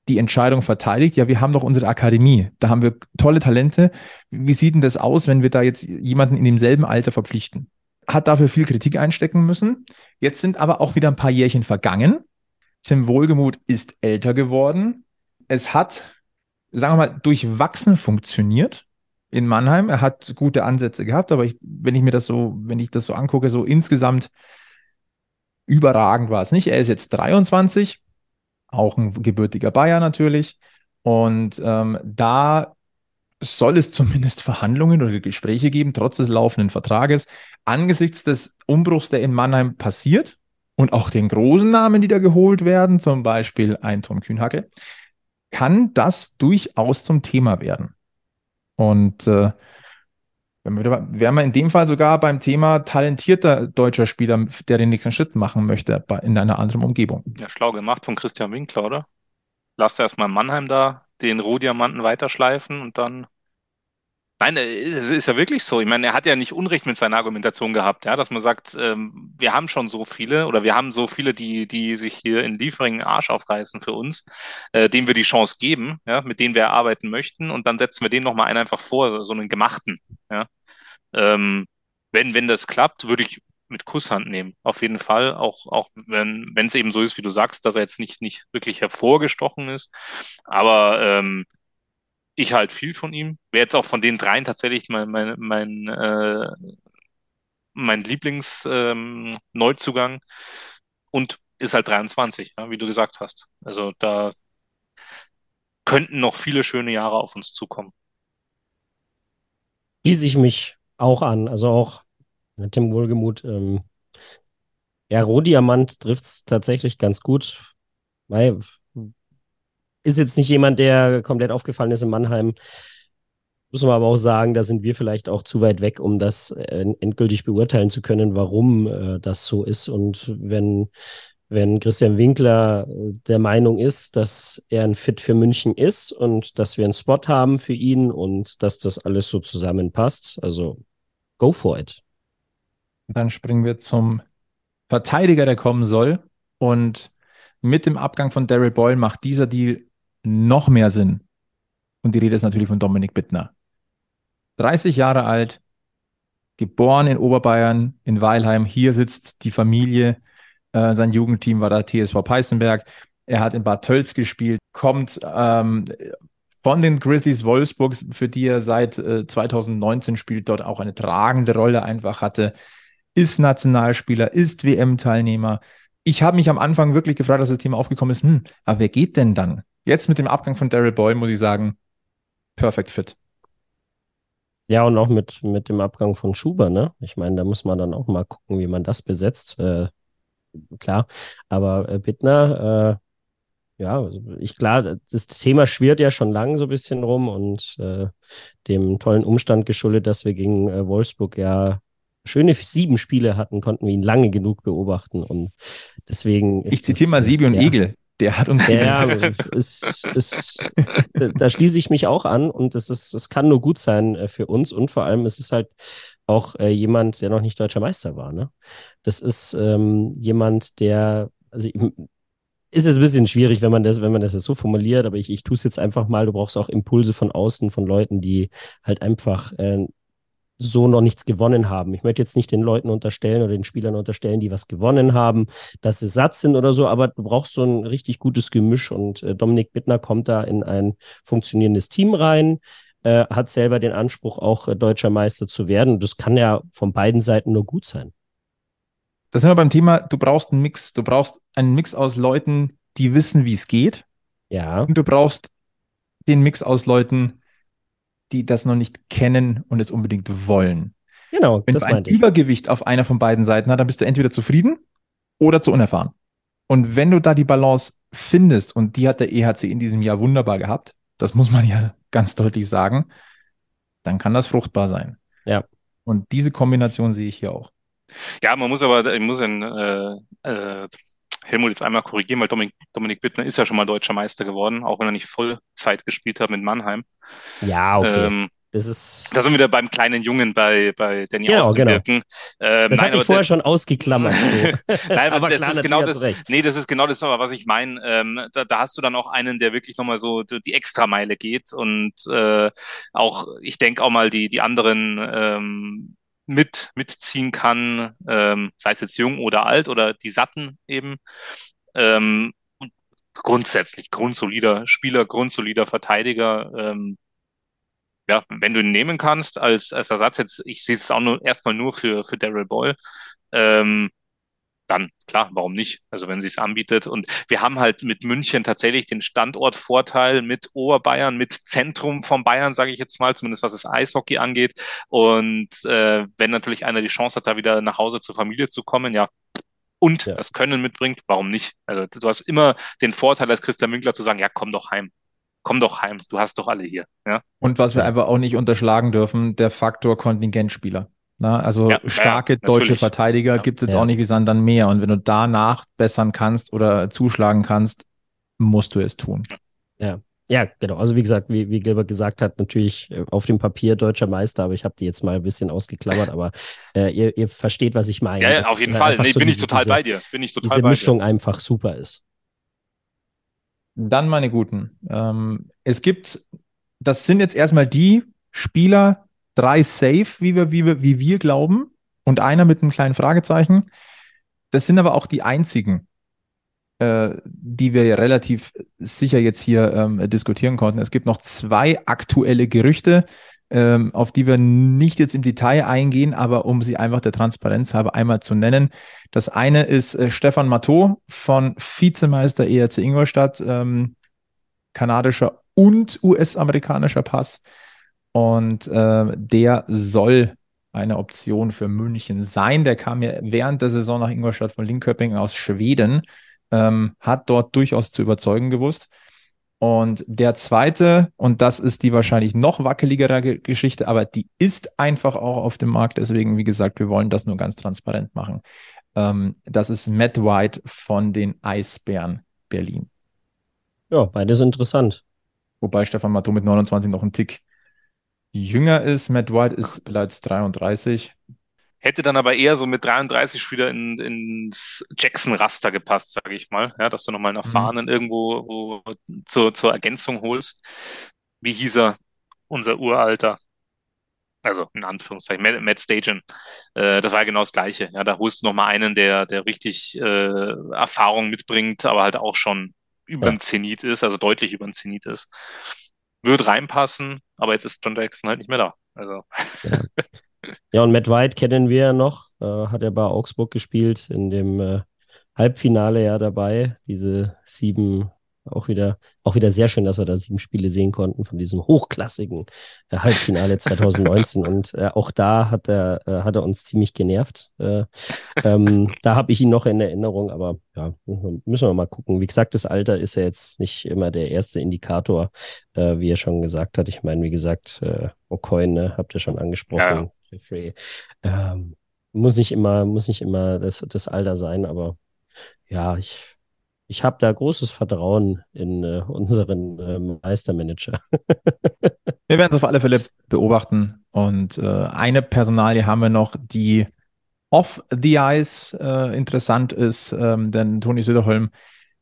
die Entscheidung verteidigt, ja, wir haben doch unsere Akademie, da haben wir tolle Talente. Wie sieht denn das aus, wenn wir da jetzt jemanden in demselben Alter verpflichten? Hat dafür viel Kritik einstecken müssen. Jetzt sind aber auch wieder ein paar Jährchen vergangen. Tim Wohlgemuth ist älter geworden. Es hat, sagen wir mal, durchwachsen funktioniert in Mannheim. Er hat gute Ansätze gehabt, aber ich, wenn ich mir das so, wenn ich das so angucke, so insgesamt überragend war es nicht. Er ist jetzt 23, auch ein gebürtiger Bayer natürlich. Und ähm, da soll es zumindest Verhandlungen oder Gespräche geben, trotz des laufenden Vertrages, angesichts des Umbruchs, der in Mannheim passiert und auch den großen Namen, die da geholt werden, zum Beispiel ein Tom Kühnhacke, kann das durchaus zum Thema werden. Und äh, wären wir in dem Fall sogar beim Thema talentierter deutscher Spieler, der den nächsten Schritt machen möchte in einer anderen Umgebung. Ja, schlau gemacht von Christian Winkler, oder? Lass erstmal Mannheim da den Rohdiamanten weiterschleifen und dann Nein, äh, es ist ja wirklich so. Ich meine, er hat ja nicht Unrecht mit seiner Argumentation gehabt, ja, dass man sagt, ähm, wir haben schon so viele oder wir haben so viele, die, die sich hier in Liefering Arsch aufreißen für uns, äh, denen wir die Chance geben, ja, mit denen wir arbeiten möchten und dann setzen wir denen nochmal einen einfach vor, so einen gemachten, ja. Ähm, wenn, wenn das klappt, würde ich mit Kusshand nehmen. Auf jeden Fall, auch, auch wenn wenn es eben so ist, wie du sagst, dass er jetzt nicht, nicht wirklich hervorgestochen ist. Aber ähm, ich halt viel von ihm. Wäre jetzt auch von den dreien tatsächlich mein, mein, mein, äh, mein Lieblings-Neuzugang. Ähm, und ist halt 23, ja, wie du gesagt hast. Also da könnten noch viele schöne Jahre auf uns zukommen. Schließe ich mich auch an. Also auch Tim Wohlgemuth. Ähm, ja, Rohdiamant trifft es tatsächlich ganz gut. Weil ist jetzt nicht jemand, der komplett aufgefallen ist in Mannheim. Muss man aber auch sagen, da sind wir vielleicht auch zu weit weg, um das äh, endgültig beurteilen zu können, warum äh, das so ist. Und wenn, wenn Christian Winkler äh, der Meinung ist, dass er ein Fit für München ist und dass wir einen Spot haben für ihn und dass das alles so zusammenpasst, also go for it. Dann springen wir zum Verteidiger, der kommen soll. Und mit dem Abgang von Daryl Boyle macht dieser Deal noch mehr Sinn. Und die Rede ist natürlich von Dominik Bittner. 30 Jahre alt, geboren in Oberbayern, in Weilheim. Hier sitzt die Familie. Äh, sein Jugendteam war da TSV Peißenberg. Er hat in Bad Tölz gespielt, kommt ähm, von den Grizzlies Wolfsburg, für die er seit äh, 2019 spielt, dort auch eine tragende Rolle einfach hatte, ist Nationalspieler, ist WM-Teilnehmer. Ich habe mich am Anfang wirklich gefragt, dass das Thema aufgekommen ist, hm, aber wer geht denn dann? Jetzt mit dem Abgang von Daryl Boyle muss ich sagen, perfect fit. Ja, und auch mit, mit dem Abgang von Schuber, ne? Ich meine, da muss man dann auch mal gucken, wie man das besetzt. Äh, klar, aber äh, Bittner, äh, ja, ich klar, das Thema schwirrt ja schon lange so ein bisschen rum und äh, dem tollen Umstand geschuldet, dass wir gegen äh, Wolfsburg ja schöne sieben Spiele hatten, konnten wir ihn lange genug beobachten und deswegen. ich zitiere mal Sibi und ja, Egel. Der hat uns. Ja, es, es, da schließe ich mich auch an und es, ist, es kann nur gut sein äh, für uns und vor allem ist es halt auch äh, jemand, der noch nicht deutscher Meister war. Ne? Das ist ähm, jemand, der, also ist jetzt ein bisschen schwierig, wenn man das, wenn man das jetzt so formuliert, aber ich, ich tue es jetzt einfach mal. Du brauchst auch Impulse von außen, von Leuten, die halt einfach äh, so noch nichts gewonnen haben. Ich möchte jetzt nicht den Leuten unterstellen oder den Spielern unterstellen, die was gewonnen haben, dass sie satt sind oder so, aber du brauchst so ein richtig gutes Gemisch und äh, Dominik Bittner kommt da in ein funktionierendes Team rein. äh, hat selber den Anspruch, auch äh, deutscher Meister zu werden. Das kann ja von beiden Seiten nur gut sein. Da sind wir beim Thema, du brauchst einen Mix. Du brauchst einen Mix aus Leuten, die wissen, wie es geht. Ja. Und du brauchst den Mix aus Leuten, die das noch nicht kennen und es unbedingt wollen. Genau, Wenn du ein Übergewicht auf einer von beiden Seiten hast, dann bist du entweder zufrieden oder zu unerfahren. Und wenn du da die Balance findest, und die hat der EHC in diesem Jahr wunderbar gehabt, das muss man ja ganz deutlich sagen, dann kann das fruchtbar sein. Ja. Und diese Kombination sehe ich hier auch. Ja, man muss aber, ich muss in äh, äh, Helmut jetzt einmal korrigieren, weil Dominik, Dominik Bittner ist ja schon mal deutscher Meister geworden, auch wenn er nicht Vollzeit gespielt hat mit Mannheim. Ja, okay. Ähm, das ist. Da sind wir wieder beim kleinen Jungen bei, bei Danny genau, genau. Ähm, das hatte ich vorher schon ausgeklammert. So. nein, aber das klar, ist genau das. Nee, das ist genau das, was ich meine. Ähm, da, da, hast du dann auch einen, der wirklich nochmal so die Extrameile geht und äh, auch, ich denke auch mal die, die anderen ähm, mit, mitziehen kann, ähm, sei es jetzt jung oder alt oder die Satten eben. Ähm, grundsätzlich grundsolider Spieler, grundsolider Verteidiger. Ähm, ja, wenn du ihn nehmen kannst als, als Ersatz, jetzt, ich sehe es auch nur erstmal nur für, für Daryl Boyle, ähm, dann klar, warum nicht? Also wenn sie es anbietet. Und wir haben halt mit München tatsächlich den Standortvorteil mit Oberbayern, mit Zentrum von Bayern, sage ich jetzt mal, zumindest was das Eishockey angeht. Und äh, wenn natürlich einer die Chance hat, da wieder nach Hause zur Familie zu kommen, ja, und ja. das Können mitbringt, warum nicht? Also du hast immer den Vorteil als Christian Winkler zu sagen, ja, komm doch heim komm doch heim, du hast doch alle hier. Ja? Und was wir einfach auch nicht unterschlagen dürfen, der Faktor Kontingentspieler. Na, also ja, starke ja, deutsche Verteidiger ja, gibt es jetzt auch nicht wie Sand dann mehr. Und wenn du danach bessern kannst oder zuschlagen kannst, musst du es tun. Ja. Ja, genau. Also wie gesagt, wie, wie Gilbert gesagt hat, natürlich äh, auf dem Papier deutscher Meister, aber ich habe die jetzt mal ein bisschen ausgeklammert, aber äh, ihr, ihr versteht, was ich meine. Ja, ja auf jeden Fall. Nee, so bin diese, ich total bei dir. Bin ich total diese Mischung einfach super ist. Dann meine Guten. Ähm, es gibt, das sind jetzt erstmal die Spieler, drei safe, wie wir, wie wir, wie wir glauben, und einer mit einem kleinen Fragezeichen. Das sind aber auch die einzigen, äh, die wir relativ sicher jetzt hier ähm, diskutieren konnten. Es gibt noch zwei aktuelle Gerüchte, ähm, auf die wir nicht jetzt im Detail eingehen, aber um sie einfach der Transparenz halber einmal zu nennen. Das eine ist äh, Stefan Matteau von Vizemeister ERC Ingolstadt, ähm, kanadischer und US-amerikanischer Pass. Und äh, der soll eine Option für München sein. Der kam ja während der Saison nach Ingolstadt von Linköping aus Schweden, ähm, hat dort durchaus zu überzeugen gewusst. Und der zweite, und das ist die wahrscheinlich noch wackeligere Geschichte, aber die ist einfach auch auf dem Markt. Deswegen, wie gesagt, wir wollen das nur ganz transparent machen. Ähm, das ist Matt White von den Eisbären Berlin. Ja, beides interessant. Wobei Stefan Matto mit 29 noch einen Tick jünger ist. Matt White ist bereits 33. Hätte dann aber eher so mit 33 wieder in, ins Jackson-Raster gepasst, sage ich mal. Ja, dass du nochmal einen mhm. Erfahrenen mhm. irgendwo zur, zur Ergänzung holst. Wie hieß er? Unser Uralter. Also in Anführungszeichen, Matt, Matt Stagen. Äh, das war ja genau das Gleiche. Ja, da holst du nochmal einen, der, der richtig äh, Erfahrung mitbringt, aber halt auch schon über ja. den Zenit ist, also deutlich über den Zenit ist. Wird reinpassen, aber jetzt ist John Jackson halt nicht mehr da. Also. Ja. Ja, und Matt White kennen wir ja noch, äh, hat er bei Augsburg gespielt, in dem äh, Halbfinale ja dabei. Diese sieben, auch wieder, auch wieder sehr schön, dass wir da sieben Spiele sehen konnten von diesem hochklassigen äh, Halbfinale 2019. und äh, auch da hat er, äh, hat er uns ziemlich genervt. Äh, ähm, da habe ich ihn noch in Erinnerung, aber ja, müssen wir mal gucken. Wie gesagt, das Alter ist ja jetzt nicht immer der erste Indikator, wie er schon gesagt hat. Ich meine, wie gesagt, äh, O'Coin, ne, habt ihr schon angesprochen. Ja. Ähm, muss nicht immer, muss nicht immer das, das Alter sein, aber ja, ich, ich habe da großes Vertrauen in äh, unseren äh, Meistermanager. wir werden es auf alle Fälle beobachten. Und äh, eine Personalie haben wir noch, die off the ice äh, interessant ist, ähm, denn Toni Söderholm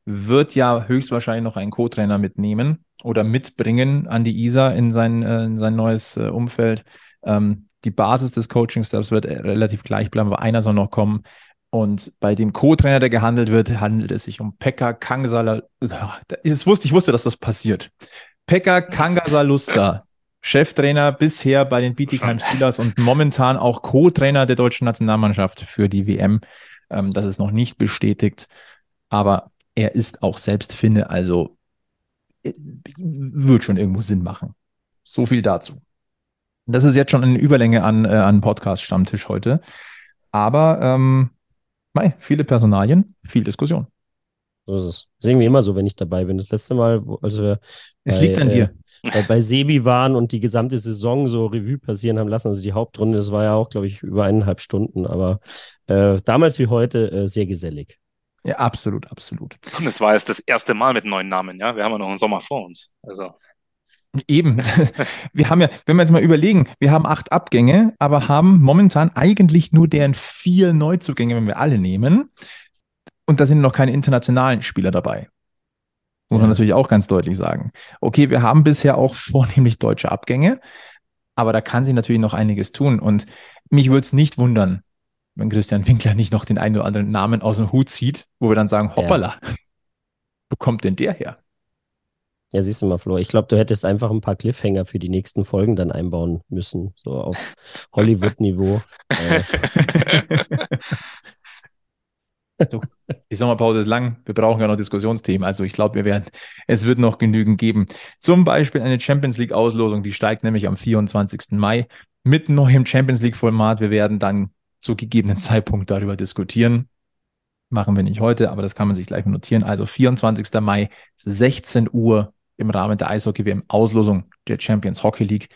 wird ja höchstwahrscheinlich noch einen Co-Trainer mitnehmen oder mitbringen an die ISA in sein, äh, in sein neues äh, Umfeld. Ähm, die Basis des Coaching-Steps wird relativ gleich bleiben, aber einer soll noch kommen. Und bei dem Co-Trainer, der gehandelt wird, handelt es sich um Pekka Kangasala. Das wusste, ich wusste, dass das passiert. Pekka Kangasalusta Cheftrainer bisher bei den Bietigheim Steelers und momentan auch Co-Trainer der deutschen Nationalmannschaft für die WM. Ähm, das ist noch nicht bestätigt, aber er ist auch selbst Finne, also äh, wird schon irgendwo Sinn machen. So viel dazu. Das ist jetzt schon eine Überlänge an, äh, an Podcast-Stammtisch heute. Aber ähm, mei, viele Personalien, viel Diskussion. So ist es. Das ist irgendwie immer so, wenn ich dabei bin. Das letzte Mal, also wir es bei, liegt an dir. Äh, bei Sebi waren und die gesamte Saison so Revue passieren haben lassen. Also die Hauptrunde, das war ja auch, glaube ich, über eineinhalb Stunden, aber äh, damals wie heute äh, sehr gesellig. Ja, absolut, absolut. Und es war jetzt das erste Mal mit neuen Namen, ja. Wir haben ja noch einen Sommer vor uns. Also. Eben. Wir haben ja, wenn wir jetzt mal überlegen, wir haben acht Abgänge, aber haben momentan eigentlich nur deren vier Neuzugänge, wenn wir alle nehmen. Und da sind noch keine internationalen Spieler dabei. Muss ja. man natürlich auch ganz deutlich sagen. Okay, wir haben bisher auch vornehmlich deutsche Abgänge, aber da kann sich natürlich noch einiges tun. Und mich würde es nicht wundern, wenn Christian Winkler nicht noch den einen oder anderen Namen aus dem Hut zieht, wo wir dann sagen, hoppala, ja. wo kommt denn der her? Ja, siehst du mal, Flo, ich glaube, du hättest einfach ein paar Cliffhanger für die nächsten Folgen dann einbauen müssen, so auf Hollywood-Niveau. die Sommerpause ist lang, wir brauchen ja noch Diskussionsthemen, also ich glaube, wir werden, es wird noch genügend geben. Zum Beispiel eine Champions League-Auslosung, die steigt nämlich am 24. Mai mit neuem Champions League-Format. Wir werden dann zu gegebenen Zeitpunkt darüber diskutieren. Machen wir nicht heute, aber das kann man sich gleich notieren. Also 24. Mai, 16 Uhr im Rahmen der Eishockey-WM Auslosung der Champions Hockey League.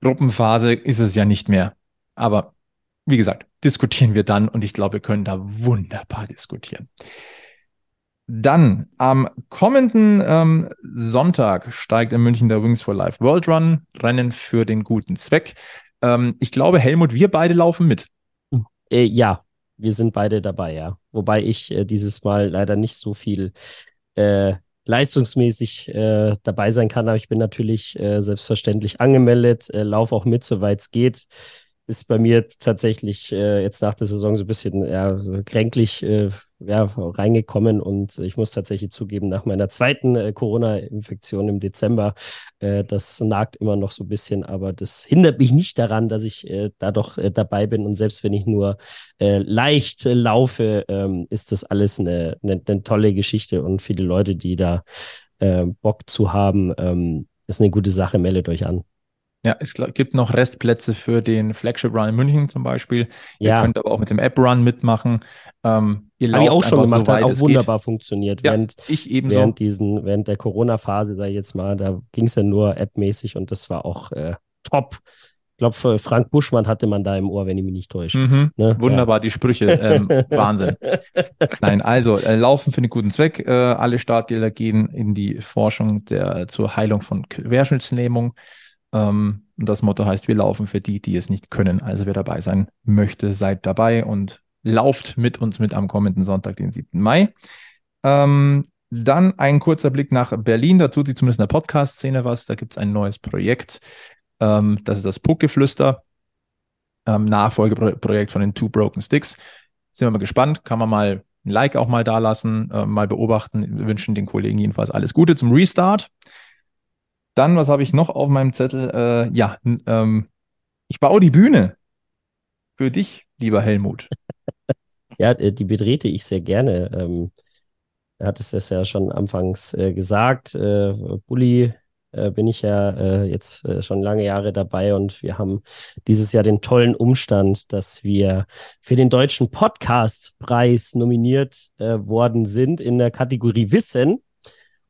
Gruppenphase ist es ja nicht mehr. Aber wie gesagt, diskutieren wir dann und ich glaube, wir können da wunderbar diskutieren. Dann am kommenden ähm, Sonntag steigt in München der Wings for Life World Run, Rennen für den guten Zweck. Ähm, ich glaube, Helmut, wir beide laufen mit. Äh, ja, wir sind beide dabei, ja. Wobei ich äh, dieses Mal leider nicht so viel äh, leistungsmäßig äh, dabei sein kann, aber ich bin natürlich äh, selbstverständlich angemeldet, äh, laufe auch mit, soweit es geht. Ist bei mir tatsächlich äh, jetzt nach der Saison so ein bisschen ja, kränklich äh, ja, reingekommen und ich muss tatsächlich zugeben, nach meiner zweiten äh, Corona-Infektion im Dezember, äh, das nagt immer noch so ein bisschen, aber das hindert mich nicht daran, dass ich äh, da doch äh, dabei bin und selbst wenn ich nur leicht laufe, ähm, ist das alles eine, eine, eine, tolle Geschichte und viele Leute, die da Bock zu haben, ähm, ist eine gute Sache, meldet euch an. Ja, es gibt noch Restplätze für den Flagship Run in München zum Beispiel. Ja. Ihr könnt aber auch mit dem App Run mitmachen. Ähm, ihr Habe ich auch schon gemacht, so hat auch wunderbar geht. funktioniert. Ja, während, ich ebenso. Während, diesen, während der Corona-Phase, da jetzt mal, da ging es ja nur appmäßig und das war auch äh, top. Ich glaube, Frank Buschmann hatte man da im Ohr, wenn ich mich nicht täusche. Mhm. Ne? Wunderbar, ja. die Sprüche. Ähm, Wahnsinn. Nein, also äh, Laufen für einen guten Zweck. Äh, alle Startgelder gehen in die Forschung der, zur Heilung von Querschnittslähmung. Ähm, das Motto heißt, wir laufen für die, die es nicht können. Also wer dabei sein möchte, seid dabei und lauft mit uns mit am kommenden Sonntag, den 7. Mai. Ähm, dann ein kurzer Blick nach Berlin. Da tut sich zumindest in der Podcast-Szene was. Da gibt es ein neues Projekt. Ähm, das ist das Puckgeflüster. Ähm, Nachfolgeprojekt von den Two Broken Sticks. Sind wir mal gespannt. Kann man mal ein Like auch mal da lassen, äh, mal beobachten. Wir wünschen den Kollegen jedenfalls alles Gute zum Restart. Dann, was habe ich noch auf meinem Zettel? Äh, ja, ähm, ich baue die Bühne für dich, lieber Helmut. ja, äh, die betrete ich sehr gerne. Ähm, er hat es das ja schon anfangs äh, gesagt. Äh, Bulli äh, bin ich ja äh, jetzt äh, schon lange Jahre dabei und wir haben dieses Jahr den tollen Umstand, dass wir für den Deutschen Podcastpreis nominiert worden sind in der Kategorie Wissen.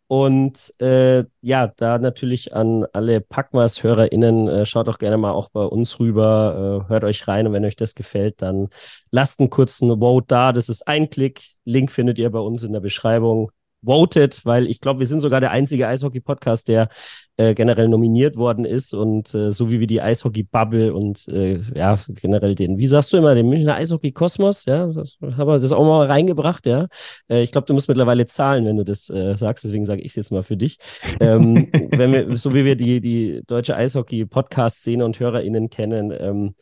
Und äh, ja, da natürlich an alle Packmas-HörerInnen, äh, schaut auch gerne mal auch bei uns rüber, äh, hört euch rein und wenn euch das gefällt, dann lasst einen kurzen Vote da. Das ist ein Klick. Link findet ihr bei uns in der Beschreibung voted, weil ich glaube, wir sind sogar der einzige Eishockey-Podcast, der äh, generell nominiert worden ist und äh, so wie wir die Eishockey-Bubble und äh, ja, generell den, wie sagst du immer, den Münchner Eishockey-Kosmos, ja, das haben wir das auch mal reingebracht, ja. Äh, ich glaube, du musst mittlerweile zahlen, wenn du das äh, sagst, deswegen sage ich es jetzt mal für dich. Ähm, wenn wir, so wie wir die, die deutsche Eishockey-Podcast-Szene und HörerInnen kennen, ähm,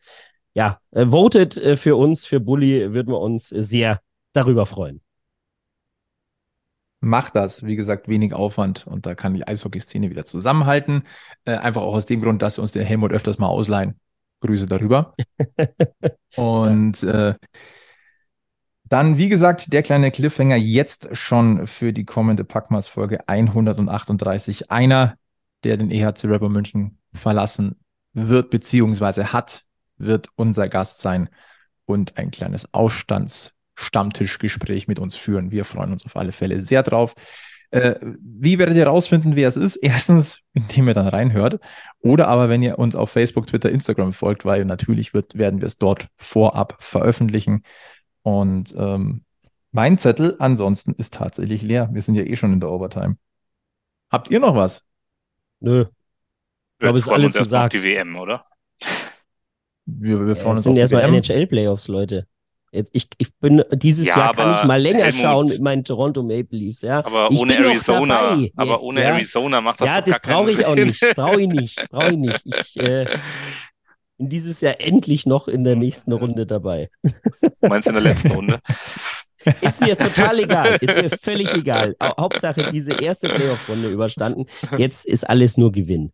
ja, äh, votet äh, für uns, für Bully, würden wir uns sehr darüber freuen. Macht das. Wie gesagt, wenig Aufwand und da kann die Eishockey-Szene wieder zusammenhalten. Äh, einfach auch aus dem Grund, dass wir uns den Helmut öfters mal ausleihen. Grüße darüber. und äh, dann, wie gesagt, der kleine Cliffhanger jetzt schon für die kommende Packmas-Folge 138. Einer, der den EHC Rapper München verlassen wird, beziehungsweise hat, wird unser Gast sein und ein kleines Ausstandsstammtischgespräch mit uns führen. Wir freuen uns auf alle Fälle sehr drauf. Äh, wie werdet ihr herausfinden, wer es ist? Erstens, indem ihr dann reinhört. Oder aber, wenn ihr uns auf Facebook, Twitter, Instagram folgt, weil natürlich wird, werden wir es dort vorab veröffentlichen. Und ähm, mein Zettel ansonsten ist tatsächlich leer. Wir sind ja eh schon in der Overtime. Habt ihr noch was? Nö. Glaube, es ist alles gesagt. Auf die WM, oder? Wir, wir freuen ja, uns sind erstmal NHL-Playoffs, Leute. Jetzt, ich, ich bin dieses ja, Jahr kann ich mal länger Helmut, schauen mit meinen Toronto Maple Leafs, ja. Aber ich ohne Arizona, jetzt, aber ohne ja. Arizona macht das Ja, das brauche ich auch nicht. Brauche ich nicht. Brauche ich nicht. Ich äh, bin dieses Jahr endlich noch in der nächsten Runde dabei. Meinst du in der letzten Runde? Ist mir total egal. Ist mir völlig egal. Hauptsache diese erste Playoff-Runde überstanden. Jetzt ist alles nur Gewinn.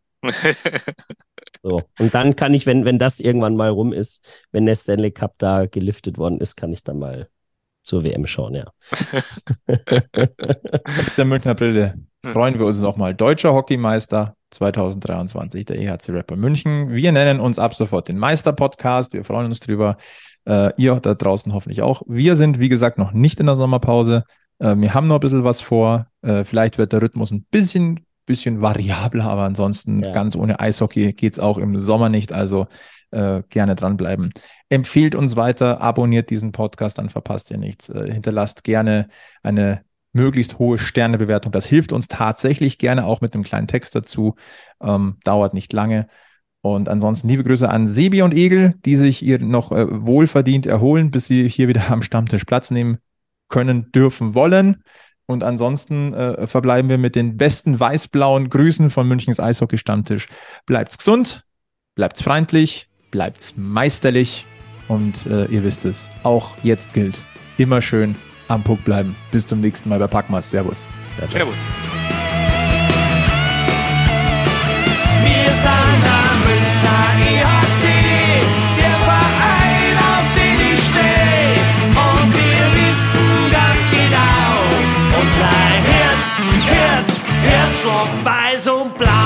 So. Und dann kann ich, wenn, wenn das irgendwann mal rum ist, wenn der Stanley Cup da geliftet worden ist, kann ich dann mal zur WM schauen, ja. Mit der Münchner Brille freuen wir uns nochmal. Deutscher Hockeymeister 2023, der EHC Rapper München. Wir nennen uns ab sofort den Meister-Podcast. Wir freuen uns drüber. Äh, ihr da draußen hoffentlich auch. Wir sind, wie gesagt, noch nicht in der Sommerpause. Äh, wir haben noch ein bisschen was vor. Äh, vielleicht wird der Rhythmus ein bisschen bisschen variabler, aber ansonsten ja. ganz ohne Eishockey geht es auch im Sommer nicht. Also äh, gerne dranbleiben. Empfehlt uns weiter, abonniert diesen Podcast, dann verpasst ihr nichts. Äh, hinterlasst gerne eine möglichst hohe Sternebewertung. Das hilft uns tatsächlich gerne auch mit einem kleinen Text dazu. Ähm, dauert nicht lange. Und ansonsten liebe Grüße an Sebi und Egel, die sich ihr noch äh, wohlverdient erholen, bis sie hier wieder am Stammtisch Platz nehmen können, dürfen, wollen. Und ansonsten äh, verbleiben wir mit den besten weiß-blauen Grüßen von Münchens Eishockey-Stammtisch. Bleibt's gesund, bleibt's freundlich, bleibt's meisterlich und äh, ihr wisst es, auch jetzt gilt, immer schön am Puck bleiben. Bis zum nächsten Mal bei Packmas. Servus. Servus. Herzschlag weiß und blau.